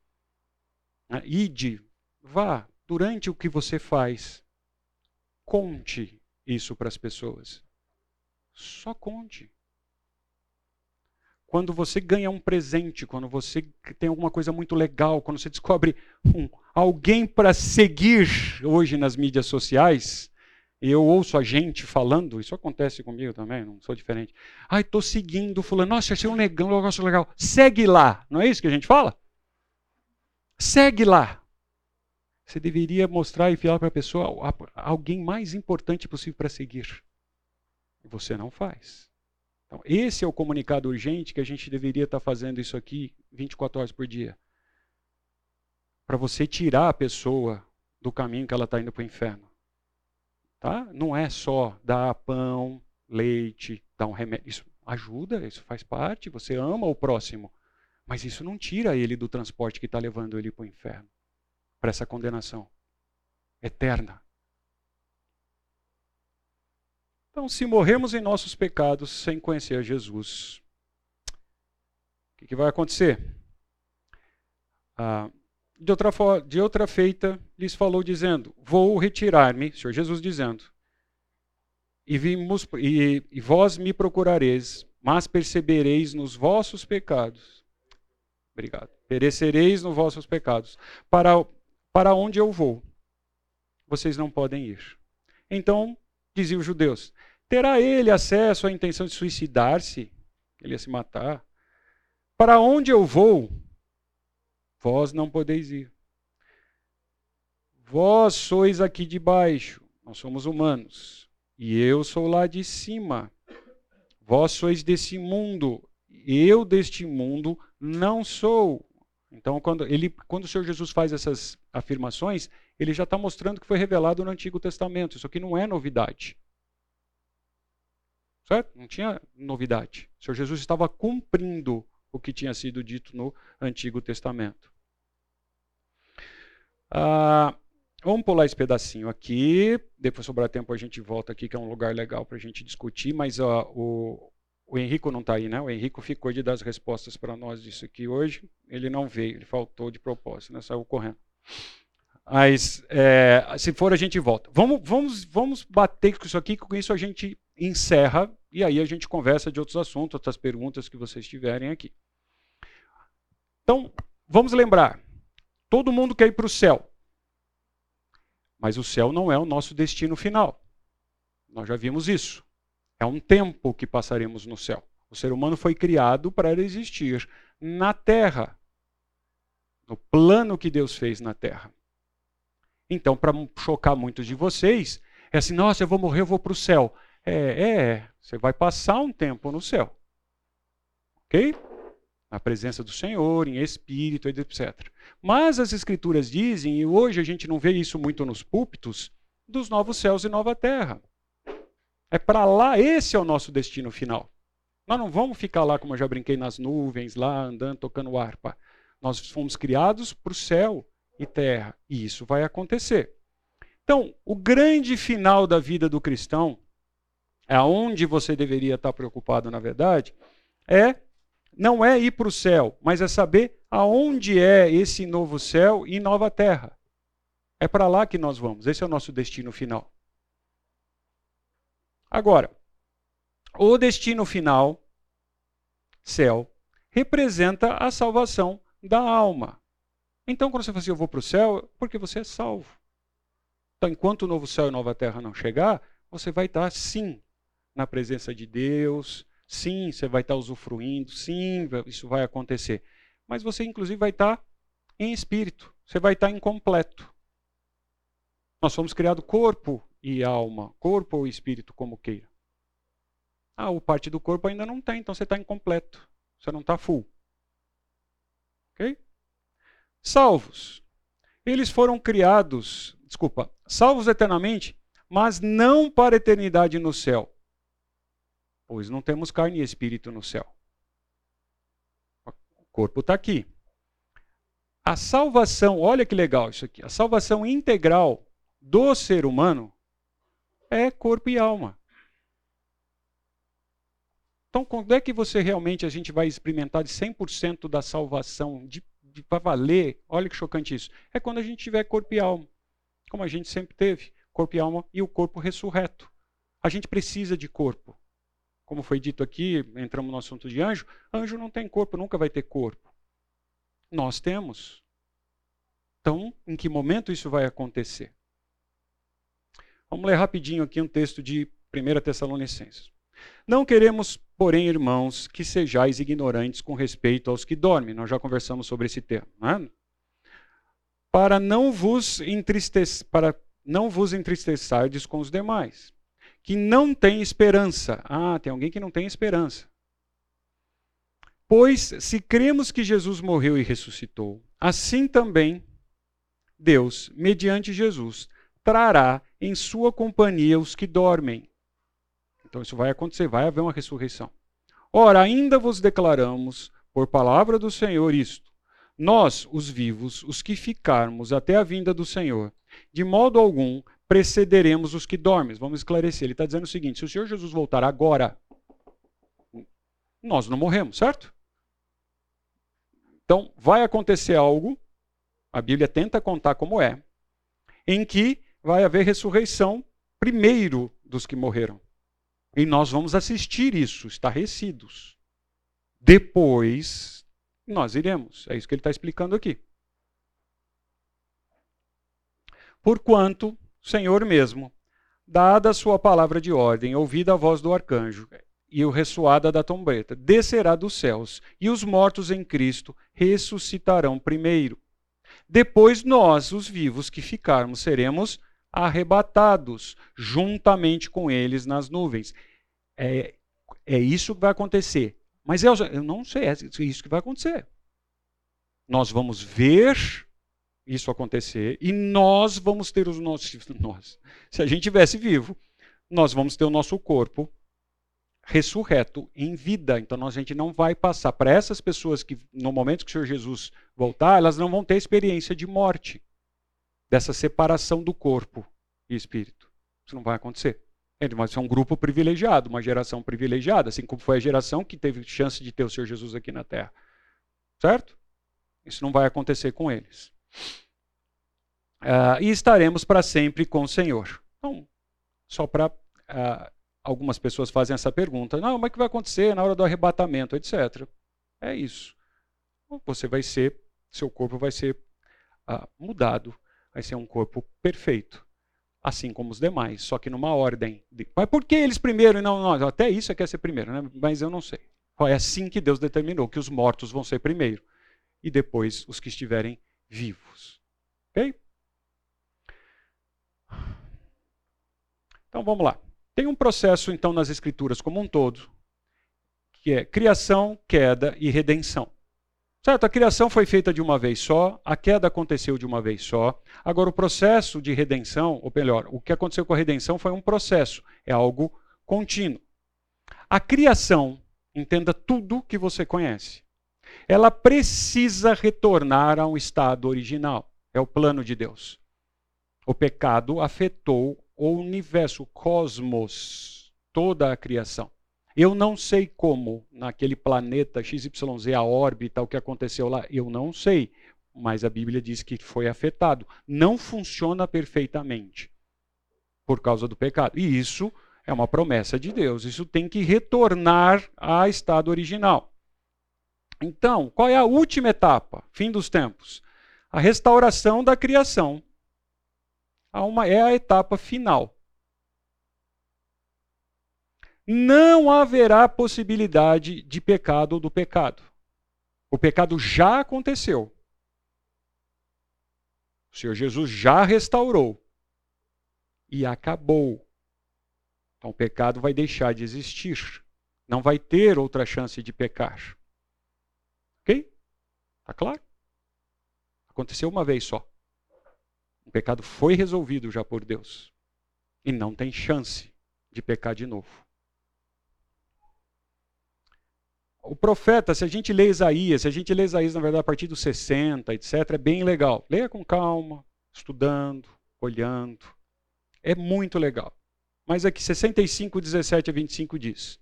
Né? Ide, vá, durante o que você faz, conte isso para as pessoas. Só conte. Quando você ganha um presente, quando você tem alguma coisa muito legal, quando você descobre um, alguém para seguir hoje nas mídias sociais, eu ouço a gente falando, isso acontece comigo também, não sou diferente. Ai, estou seguindo fulano, nossa, achei um legal, um negócio legal. Segue lá, não é isso que a gente fala? Segue lá. Você deveria mostrar e enviar para a pessoa alguém mais importante possível para seguir. Você não faz. Então, esse é o comunicado urgente que a gente deveria estar fazendo isso aqui 24 horas por dia. Para você tirar a pessoa do caminho que ela está indo para o inferno. Tá? Não é só dar pão, leite, dar um remédio. Isso ajuda, isso faz parte, você ama o próximo. Mas isso não tira ele do transporte que está levando ele para o inferno para essa condenação eterna. Então, se morremos em nossos pecados sem conhecer Jesus, o que, que vai acontecer? Ah, de, outra de outra feita, lhes falou, dizendo: Vou retirar-me, Senhor Jesus dizendo, e, vimos, e, e vós me procurareis, mas percebereis nos vossos pecados. Obrigado. Perecereis nos vossos pecados. Para, para onde eu vou, vocês não podem ir. Então, diziam os judeus: terá ele acesso à intenção de suicidar-se? Ele ia se matar. Para onde eu vou, vós não podeis ir. Vós sois aqui de baixo, nós somos humanos, e eu sou lá de cima. Vós sois desse mundo, eu deste mundo não sou. Então, quando, ele, quando o Senhor Jesus faz essas afirmações, ele já está mostrando que foi revelado no Antigo Testamento. Isso aqui não é novidade. Certo? Não tinha novidade. O Senhor Jesus estava cumprindo o que tinha sido dito no Antigo Testamento. Ah, vamos pular esse pedacinho aqui. Depois sobrar tempo a gente volta aqui, que é um lugar legal para a gente discutir. Mas ó, o, o Henrico não está aí, né? O Henrico ficou de dar as respostas para nós disso aqui hoje. Ele não veio, ele faltou de propósito, né? Saiu correndo. Mas é, se for, a gente volta. Vamos, vamos, vamos bater com isso aqui, com isso a gente encerra e aí a gente conversa de outros assuntos, outras perguntas que vocês tiverem aqui. Então, vamos lembrar: todo mundo quer ir para o céu. Mas o céu não é o nosso destino final. Nós já vimos isso. É um tempo que passaremos no céu. O ser humano foi criado para existir na terra, no plano que Deus fez na terra. Então, para chocar muitos de vocês, é assim: nossa, eu vou morrer, eu vou para o céu. É, é, é, você vai passar um tempo no céu. Ok? Na presença do Senhor, em espírito, etc. Mas as Escrituras dizem, e hoje a gente não vê isso muito nos púlpitos, dos novos céus e nova terra. É para lá, esse é o nosso destino final. Nós não vamos ficar lá, como eu já brinquei, nas nuvens, lá andando, tocando harpa. Nós fomos criados para o céu e terra. E isso vai acontecer. Então, o grande final da vida do cristão, aonde você deveria estar preocupado, na verdade, é não é ir para o céu, mas é saber aonde é esse novo céu e nova terra. É para lá que nós vamos. Esse é o nosso destino final. Agora, o destino final, céu, representa a salvação da alma. Então, quando você fala assim, eu vou para o céu, é porque você é salvo. Então, enquanto o novo céu e nova terra não chegar, você vai estar, sim, na presença de Deus, sim, você vai estar usufruindo, sim, isso vai acontecer. Mas você, inclusive, vai estar em espírito, você vai estar incompleto. Nós somos criados corpo e alma, corpo ou espírito, como queira. Ah, o parte do corpo ainda não tem, então você está incompleto, você não está full. Ok? Salvos. Eles foram criados, desculpa, salvos eternamente, mas não para a eternidade no céu. Pois não temos carne e espírito no céu. O corpo está aqui. A salvação, olha que legal isso aqui, a salvação integral do ser humano é corpo e alma. Então, quando é que você realmente a gente vai experimentar de 100% da salvação de para valer, olha que chocante isso, é quando a gente tiver corpo e alma, como a gente sempre teve, corpo e alma e o corpo ressurreto. A gente precisa de corpo. Como foi dito aqui, entramos no assunto de anjo, anjo não tem corpo, nunca vai ter corpo. Nós temos. Então, em que momento isso vai acontecer? Vamos ler rapidinho aqui um texto de 1 Tessalonicenses. Não queremos, porém, irmãos, que sejais ignorantes com respeito aos que dormem. Nós já conversamos sobre esse tema. Né? Para não vos entristecer, para não vos entristeçardes com os demais, que não têm esperança. Ah, tem alguém que não tem esperança. Pois se cremos que Jesus morreu e ressuscitou, assim também Deus, mediante Jesus, trará em sua companhia os que dormem. Então isso vai acontecer, vai haver uma ressurreição. Ora, ainda vos declaramos, por palavra do Senhor, isto: nós, os vivos, os que ficarmos até a vinda do Senhor, de modo algum precederemos os que dormem. Vamos esclarecer. Ele está dizendo o seguinte: se o Senhor Jesus voltar agora, nós não morremos, certo? Então, vai acontecer algo, a Bíblia tenta contar como é, em que vai haver ressurreição primeiro dos que morreram. E nós vamos assistir isso, estarrecidos. Depois, nós iremos. É isso que ele está explicando aqui. Porquanto, Senhor mesmo, dada a sua palavra de ordem, ouvida a voz do arcanjo e o ressoada da trombeta, descerá dos céus, e os mortos em Cristo ressuscitarão primeiro. Depois nós, os vivos que ficarmos, seremos arrebatados juntamente com eles nas nuvens. É, é isso que vai acontecer. Mas eu, eu não sei, é isso que vai acontecer. Nós vamos ver isso acontecer e nós vamos ter os nossos. Nós, se a gente tivesse vivo, nós vamos ter o nosso corpo ressurreto em vida. Então a gente não vai passar para essas pessoas que no momento que o Senhor Jesus voltar, elas não vão ter experiência de morte dessa separação do corpo e espírito. Isso não vai acontecer. Ele vai ser um grupo privilegiado, uma geração privilegiada, assim como foi a geração que teve chance de ter o Senhor Jesus aqui na Terra. Certo? Isso não vai acontecer com eles. Uh, e estaremos para sempre com o Senhor. Então, só para. Uh, algumas pessoas fazem essa pergunta: não, mas o que vai acontecer na hora do arrebatamento, etc. É isso. Você vai ser, seu corpo vai ser uh, mudado vai ser um corpo perfeito, assim como os demais, só que numa ordem. De... Mas por que eles primeiro e não nós? Até isso é quer ser primeiro, né? mas eu não sei. É assim que Deus determinou que os mortos vão ser primeiro e depois os que estiverem vivos. Ok? Então vamos lá. Tem um processo então nas escrituras como um todo, que é criação, queda e redenção. Certo? A criação foi feita de uma vez só, a queda aconteceu de uma vez só. Agora, o processo de redenção, ou melhor, o que aconteceu com a redenção foi um processo, é algo contínuo. A criação, entenda tudo que você conhece, ela precisa retornar a um estado original. É o plano de Deus. O pecado afetou o universo, o cosmos, toda a criação. Eu não sei como, naquele planeta XYZ, a órbita, o que aconteceu lá, eu não sei. Mas a Bíblia diz que foi afetado. Não funciona perfeitamente por causa do pecado. E isso é uma promessa de Deus. Isso tem que retornar a estado original. Então, qual é a última etapa? Fim dos tempos. A restauração da criação. é a etapa final não haverá possibilidade de pecado ou do pecado. O pecado já aconteceu. O Senhor Jesus já restaurou. E acabou. Então o pecado vai deixar de existir. Não vai ter outra chance de pecar. Está claro? Aconteceu uma vez só. O pecado foi resolvido já por Deus. E não tem chance de pecar de novo. o profeta, se a gente lê Isaías, se a gente lê Isaías, na verdade, a partir dos 60, etc., é bem legal. Leia com calma, estudando, olhando. É muito legal. Mas aqui, 65, 17 a 25 diz: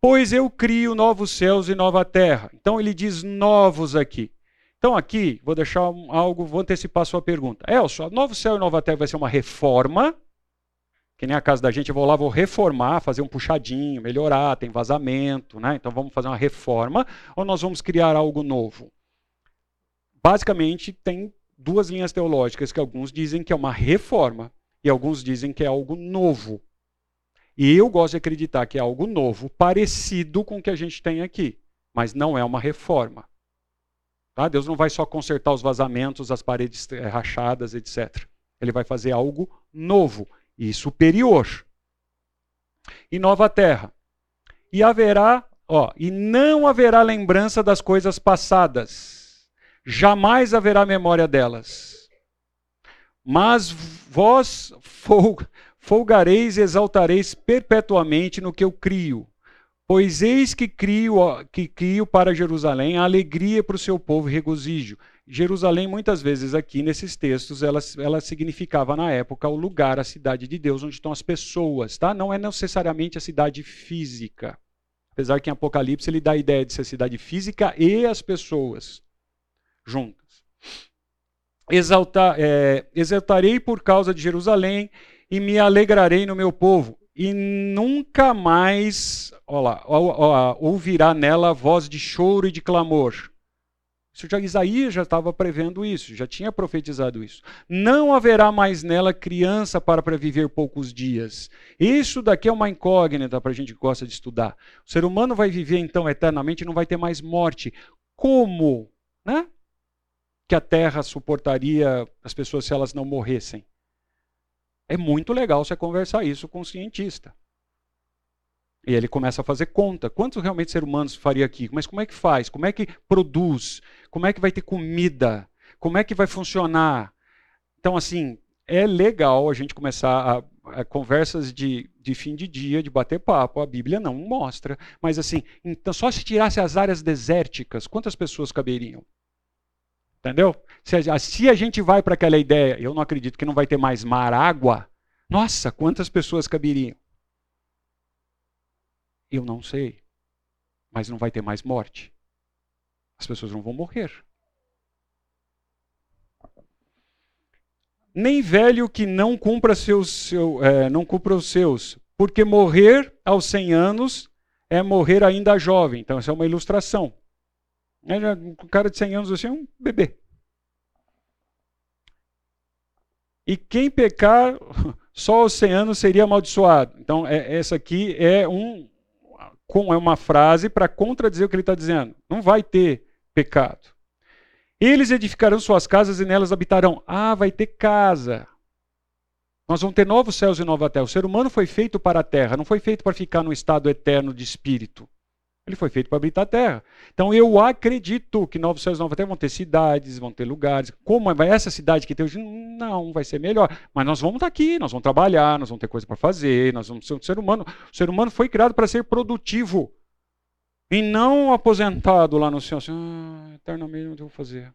Pois eu crio novos céus e nova terra. Então ele diz novos aqui. Então aqui, vou deixar algo, vou antecipar a sua pergunta. Elcio, novo céu e nova terra vai ser uma reforma Que nem a casa da gente, eu vou lá, vou reformar, fazer um puxadinho, melhorar, tem vazamento, né? Então vamos fazer uma reforma ou nós vamos criar algo novo? Basicamente, tem duas linhas teológicas que alguns dizem que é uma reforma e alguns dizem que é algo novo. E eu gosto de acreditar que é algo novo, parecido com o que a gente tem aqui, mas não é uma reforma. Tá? Deus não vai só consertar os vazamentos, as paredes eh, rachadas, etc. Ele vai fazer algo novo e superior. E nova terra. E haverá, ó, e não haverá lembrança das coisas passadas. Jamais haverá memória delas. Mas vós folgareis e exaltareis perpetuamente no que eu crio. Pois eis que crio, que crio para Jerusalém a alegria para o seu povo e regozijo. Jerusalém, muitas vezes aqui nesses textos, ela, ela significava na época o lugar, a cidade de Deus, onde estão as pessoas, tá? Não é necessariamente a cidade física. Apesar que em Apocalipse ele dá a ideia de ser a cidade física e as pessoas juntas. Exaltar, é, exaltarei por causa de Jerusalém e me alegrarei no meu povo e nunca mais lá, ouvirá nela voz de choro e de clamor. Já, Isaías já estava prevendo isso, já tinha profetizado isso. Não haverá mais nela criança para previver poucos dias. Isso daqui é uma incógnita para a gente que gosta de estudar. O ser humano vai viver então eternamente e não vai ter mais morte. Como? Né? Que a terra suportaria as pessoas se elas não morressem? É muito legal você conversar isso com um cientista. E ele começa a fazer conta. Quantos realmente seres humanos faria aqui? Mas como é que faz? Como é que produz? Como é que vai ter comida? Como é que vai funcionar? Então, assim, é legal a gente começar a, a conversas de, de fim de dia, de bater papo. A Bíblia não mostra. Mas, assim, então, só se tirasse as áreas desérticas, quantas pessoas caberiam? Entendeu? Se a, se a gente vai para aquela ideia, eu não acredito que não vai ter mais mar, água, nossa, quantas pessoas caberiam? Eu não sei. Mas não vai ter mais morte. As pessoas não vão morrer. Nem velho que não cumpra, seu, é, não cumpra os seus, porque morrer aos 100 anos é morrer ainda jovem. Então, essa é uma ilustração. Um cara de 100 anos assim é um bebê. E quem pecar só aos 100 anos seria amaldiçoado. Então, é, essa aqui é, um, é uma frase para contradizer o que ele está dizendo. Não vai ter pecado. Eles edificarão suas casas e nelas habitarão. Ah, vai ter casa. Nós vamos ter novos céus e nova terra. O ser humano foi feito para a terra, não foi feito para ficar no estado eterno de espírito. Ele foi feito para habitar a terra. Então eu acredito que Novos Céus Nova Terra vão ter cidades, vão ter lugares. Como vai essa cidade que tem hoje? Não, vai ser melhor. Mas nós vamos estar aqui, nós vamos trabalhar, nós vamos ter coisa para fazer, nós vamos ser um ser humano. O ser humano foi criado para ser produtivo. E não aposentado lá no céu, assim, ah, eternamente não vou fazer.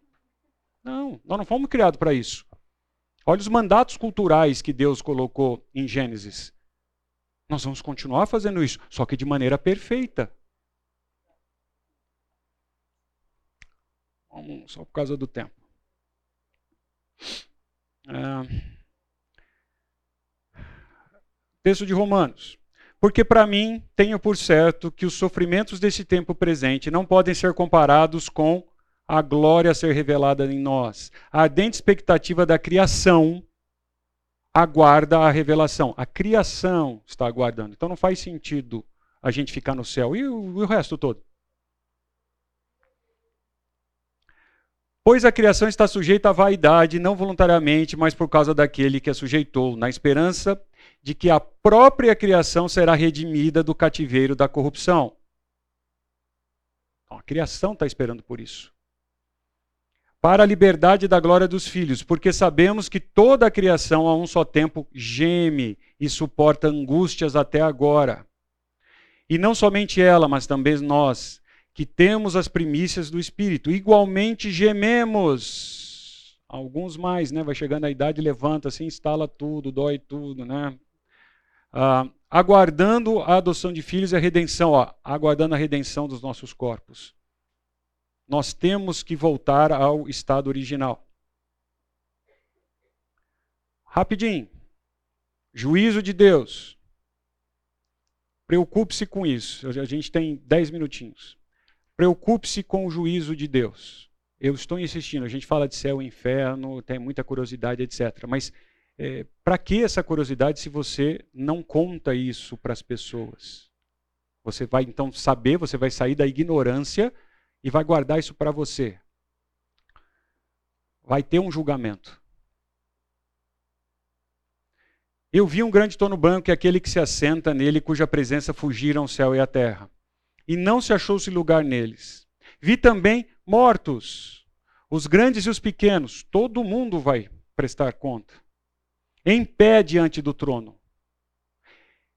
Não, nós não fomos criados para isso. Olha os mandatos culturais que Deus colocou em Gênesis. Nós vamos continuar fazendo isso, só que de maneira perfeita. Só por causa do tempo. É... Texto de Romanos. Porque para mim tenho por certo que os sofrimentos desse tempo presente não podem ser comparados com a glória a ser revelada em nós. A ardente expectativa da criação aguarda a revelação. A criação está aguardando. Então não faz sentido a gente ficar no céu. E o, e o resto todo? Pois a criação está sujeita à vaidade, não voluntariamente, mas por causa daquele que a sujeitou, na esperança de que a própria criação será redimida do cativeiro da corrupção. Então, a criação está esperando por isso. Para a liberdade da glória dos filhos, porque sabemos que toda a criação a um só tempo geme e suporta angústias até agora. E não somente ela, mas também nós que temos as primícias do Espírito. Igualmente gememos. Alguns mais, né? Vai chegando a idade, levanta assim, instala tudo, dói tudo, né? Ah, aguardando a adoção de filhos e a redenção, ó, aguardando a redenção dos nossos corpos. Nós temos que voltar ao estado original. Rapidinho. Juízo de Deus. Preocupe-se com isso. A gente tem dez minutinhos. Preocupe-se com o juízo de Deus. Eu estou insistindo, a gente fala de céu e inferno, tem muita curiosidade, etc. Mas é, para que essa curiosidade se você não conta isso para as pessoas? Você vai então saber, você vai sair da ignorância e vai guardar isso para você. Vai ter um julgamento. Eu vi um grande trono branco e aquele que se assenta nele, cuja presença fugiram o céu e a terra. E não se achou-se lugar neles. Vi também mortos, os grandes e os pequenos, todo mundo vai prestar conta. Em pé diante do trono.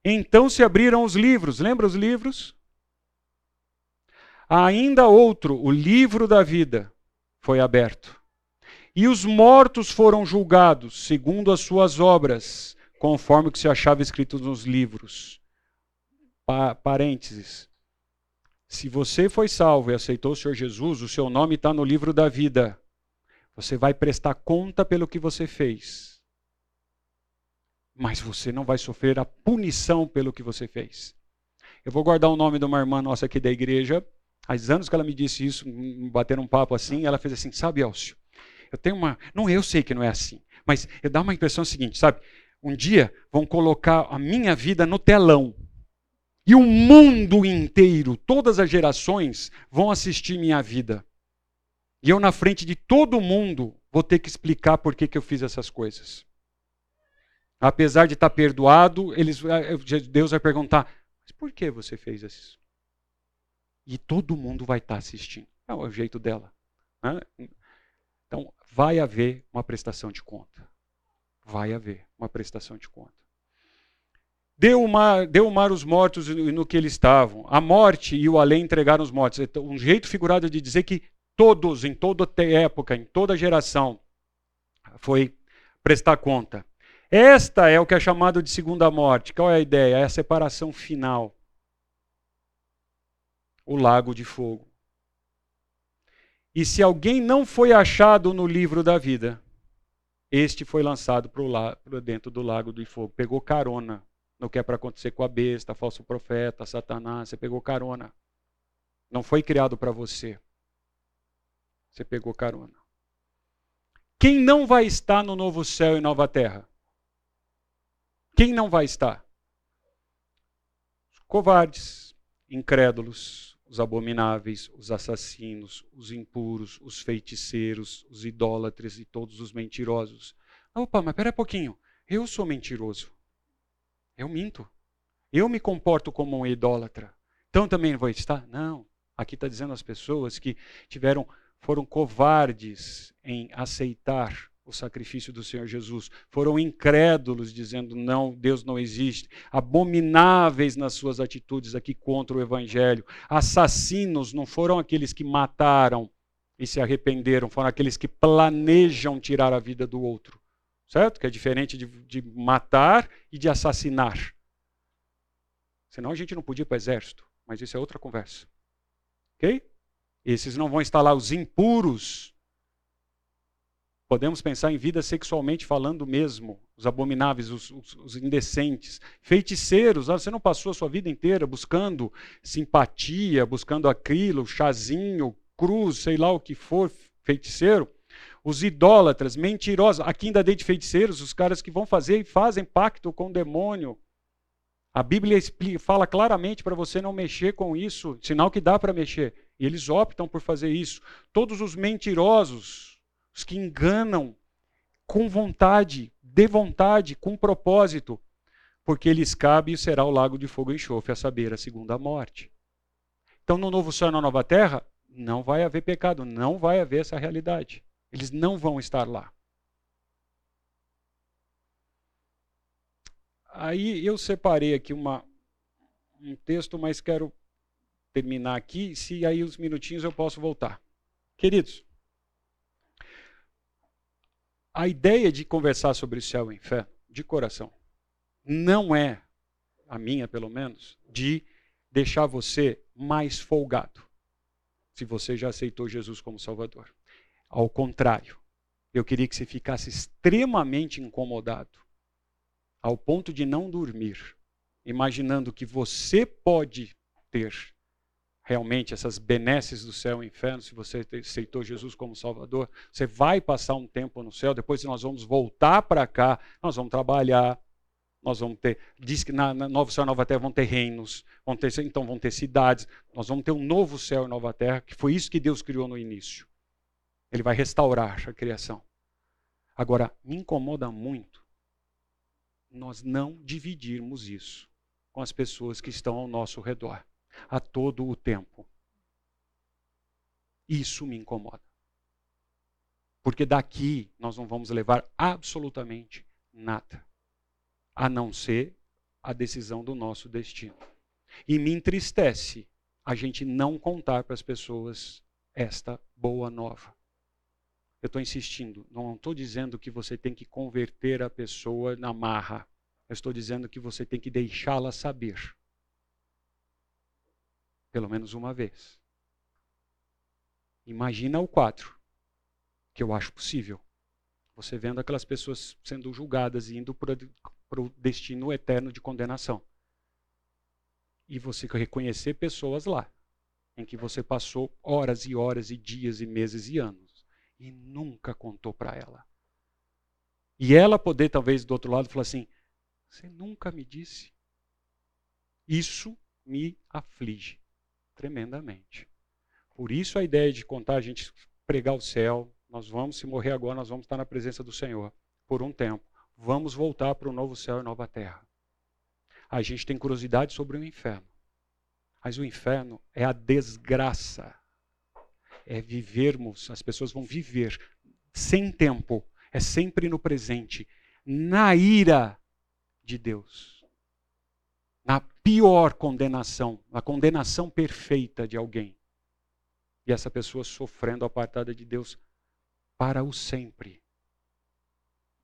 Então se abriram os livros, lembra os livros? Ainda outro, o livro da vida, foi aberto. E os mortos foram julgados segundo as suas obras conforme o que se achava escrito nos livros. Pa parênteses. Se você foi salvo e aceitou o Senhor Jesus, o seu nome está no livro da vida. Você vai prestar conta pelo que você fez. Mas você não vai sofrer a punição pelo que você fez. Eu vou guardar o nome de uma irmã nossa aqui da igreja. Há anos que ela me disse isso, bater um papo assim, ela fez assim, sabe, Elcio, eu tenho uma. Não, eu sei que não é assim, mas eu dá uma impressão seguinte, sabe? um dia vão colocar a minha vida no telão. E o mundo inteiro, todas as gerações, vão assistir minha vida. E eu, na frente de todo mundo, vou ter que explicar por que, que eu fiz essas coisas. Apesar de estar perdoado, eles, eh, Deus vai perguntar: mas por que você fez isso? E todo mundo vai estar assistindo. É o jeito dela. Né? Então, vai haver uma prestação de conta vai haver uma prestação de conta. Deu o mar, deu o mar os mortos no que eles estavam. A morte e o além entregaram os mortos. Então, um jeito figurado de dizer que todos, em toda época, em toda geração, foi prestar conta. Esta é o que é chamado de segunda morte. Qual é a ideia? É a separação final. O lago de fogo. E se alguém não foi achado no livro da vida, este foi lançado para dentro do lago do fogo. Pegou carona no que é para acontecer com a besta, falso profeta, Satanás. Você pegou carona. Não foi criado para você. Você pegou carona. Quem não vai estar no novo céu e nova terra? Quem não vai estar? Os covardes, incrédulos, os abomináveis, os assassinos, os impuros, os feiticeiros, os idólatras e todos os mentirosos. Opa, mas pera um pouquinho. Eu sou mentiroso. Eu minto. Eu me comporto como um idólatra. Então também vou estar? Não. Aqui está dizendo as pessoas que tiveram, foram covardes em aceitar o sacrifício do Senhor Jesus. Foram incrédulos, dizendo: não, Deus não existe. Abomináveis nas suas atitudes aqui contra o Evangelho. Assassinos não foram aqueles que mataram e se arrependeram, foram aqueles que planejam tirar a vida do outro. Certo? Que é diferente de, de matar e de assassinar. Senão a gente não podia ir para o exército, mas isso é outra conversa. Ok? Esses não vão estar lá os impuros Podemos pensar em vida sexualmente falando mesmo, os abomináveis, os, os, os indecentes, feiticeiros. Ah, você não passou a sua vida inteira buscando simpatia, buscando aquilo, chazinho, cruz, sei lá o que for, feiticeiro. Os idólatras, mentirosos. Aqui ainda dei de feiticeiros, os caras que vão fazer e fazem pacto com o demônio. A Bíblia explica, fala claramente para você não mexer com isso, sinal que dá para mexer. E eles optam por fazer isso. Todos os mentirosos, os que enganam com vontade, de vontade, com propósito, porque lhes cabe e será o lago de fogo e enxofre, a saber, a segunda morte. Então, no novo céu e na nova terra, não vai haver pecado, não vai haver essa realidade. Eles não vão estar lá. Aí eu separei aqui uma, um texto, mas quero terminar aqui. Se aí os minutinhos eu posso voltar. Queridos, a ideia de conversar sobre o céu e fé, de coração, não é, a minha pelo menos, de deixar você mais folgado, se você já aceitou Jesus como Salvador. Ao contrário, eu queria que você ficasse extremamente incomodado ao ponto de não dormir, imaginando que você pode ter realmente essas benesses do céu e inferno, se você aceitou Jesus como Salvador, você vai passar um tempo no céu, depois nós vamos voltar para cá, nós vamos trabalhar, nós vamos ter, diz que na, na Nova Céu e Nova Terra vão ter reinos, vão ter, então vão ter cidades, nós vamos ter um novo céu e nova terra, que foi isso que Deus criou no início. Ele vai restaurar a criação. Agora, me incomoda muito nós não dividirmos isso com as pessoas que estão ao nosso redor a todo o tempo. Isso me incomoda. Porque daqui nós não vamos levar absolutamente nada, a não ser a decisão do nosso destino. E me entristece a gente não contar para as pessoas esta boa nova. Eu estou insistindo, não estou dizendo que você tem que converter a pessoa na marra. Eu estou dizendo que você tem que deixá-la saber pelo menos uma vez. Imagina o quatro, que eu acho possível. Você vendo aquelas pessoas sendo julgadas e indo para o destino eterno de condenação. E você reconhecer pessoas lá, em que você passou horas e horas e dias e meses e anos, e nunca contou para ela. E ela poder, talvez, do outro lado, falar assim: Você nunca me disse. Isso me aflige tremendamente. Por isso a ideia de contar a gente pregar o céu, nós vamos, se morrer agora, nós vamos estar na presença do Senhor por um tempo. Vamos voltar para o novo céu e nova terra. A gente tem curiosidade sobre o inferno. Mas o inferno é a desgraça. É vivermos, as pessoas vão viver sem tempo, é sempre no presente, na ira de Deus na pior condenação, na condenação perfeita de alguém. E essa pessoa sofrendo apartada de Deus para o sempre.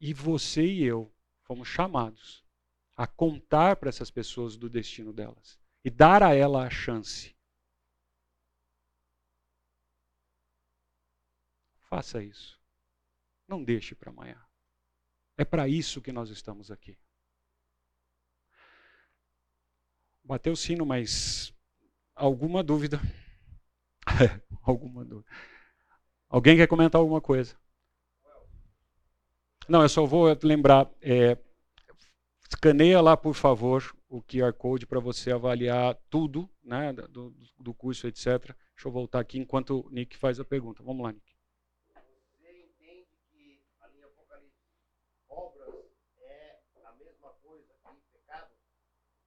E você e eu fomos chamados a contar para essas pessoas do destino delas e dar a ela a chance. Faça isso. Não deixe para amanhã. É para isso que nós estamos aqui. Bateu o sino, mas alguma dúvida? alguma dúvida. Alguém quer comentar alguma coisa? Não, eu só vou lembrar. É, escaneia lá, por favor, o QR Code para você avaliar tudo né, do, do curso, etc. Deixa eu voltar aqui enquanto o Nick faz a pergunta. Vamos lá, Nick.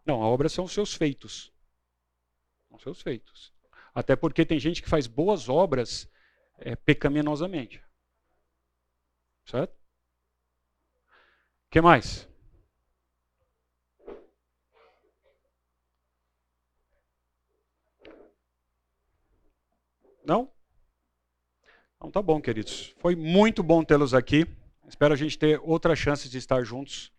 Não, a obra são os seus feitos. São seus feitos. Até porque tem gente que faz boas obras é, pecaminosamente. Certo? O que mais? Não? Então tá bom, queridos. Foi muito bom tê-los aqui. Espero a gente ter outras chances de estar juntos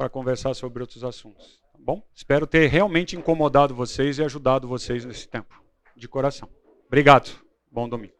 para conversar sobre outros assuntos. Tá bom? Espero ter realmente incomodado vocês e ajudado vocês nesse tempo, de coração. Obrigado. Bom domingo.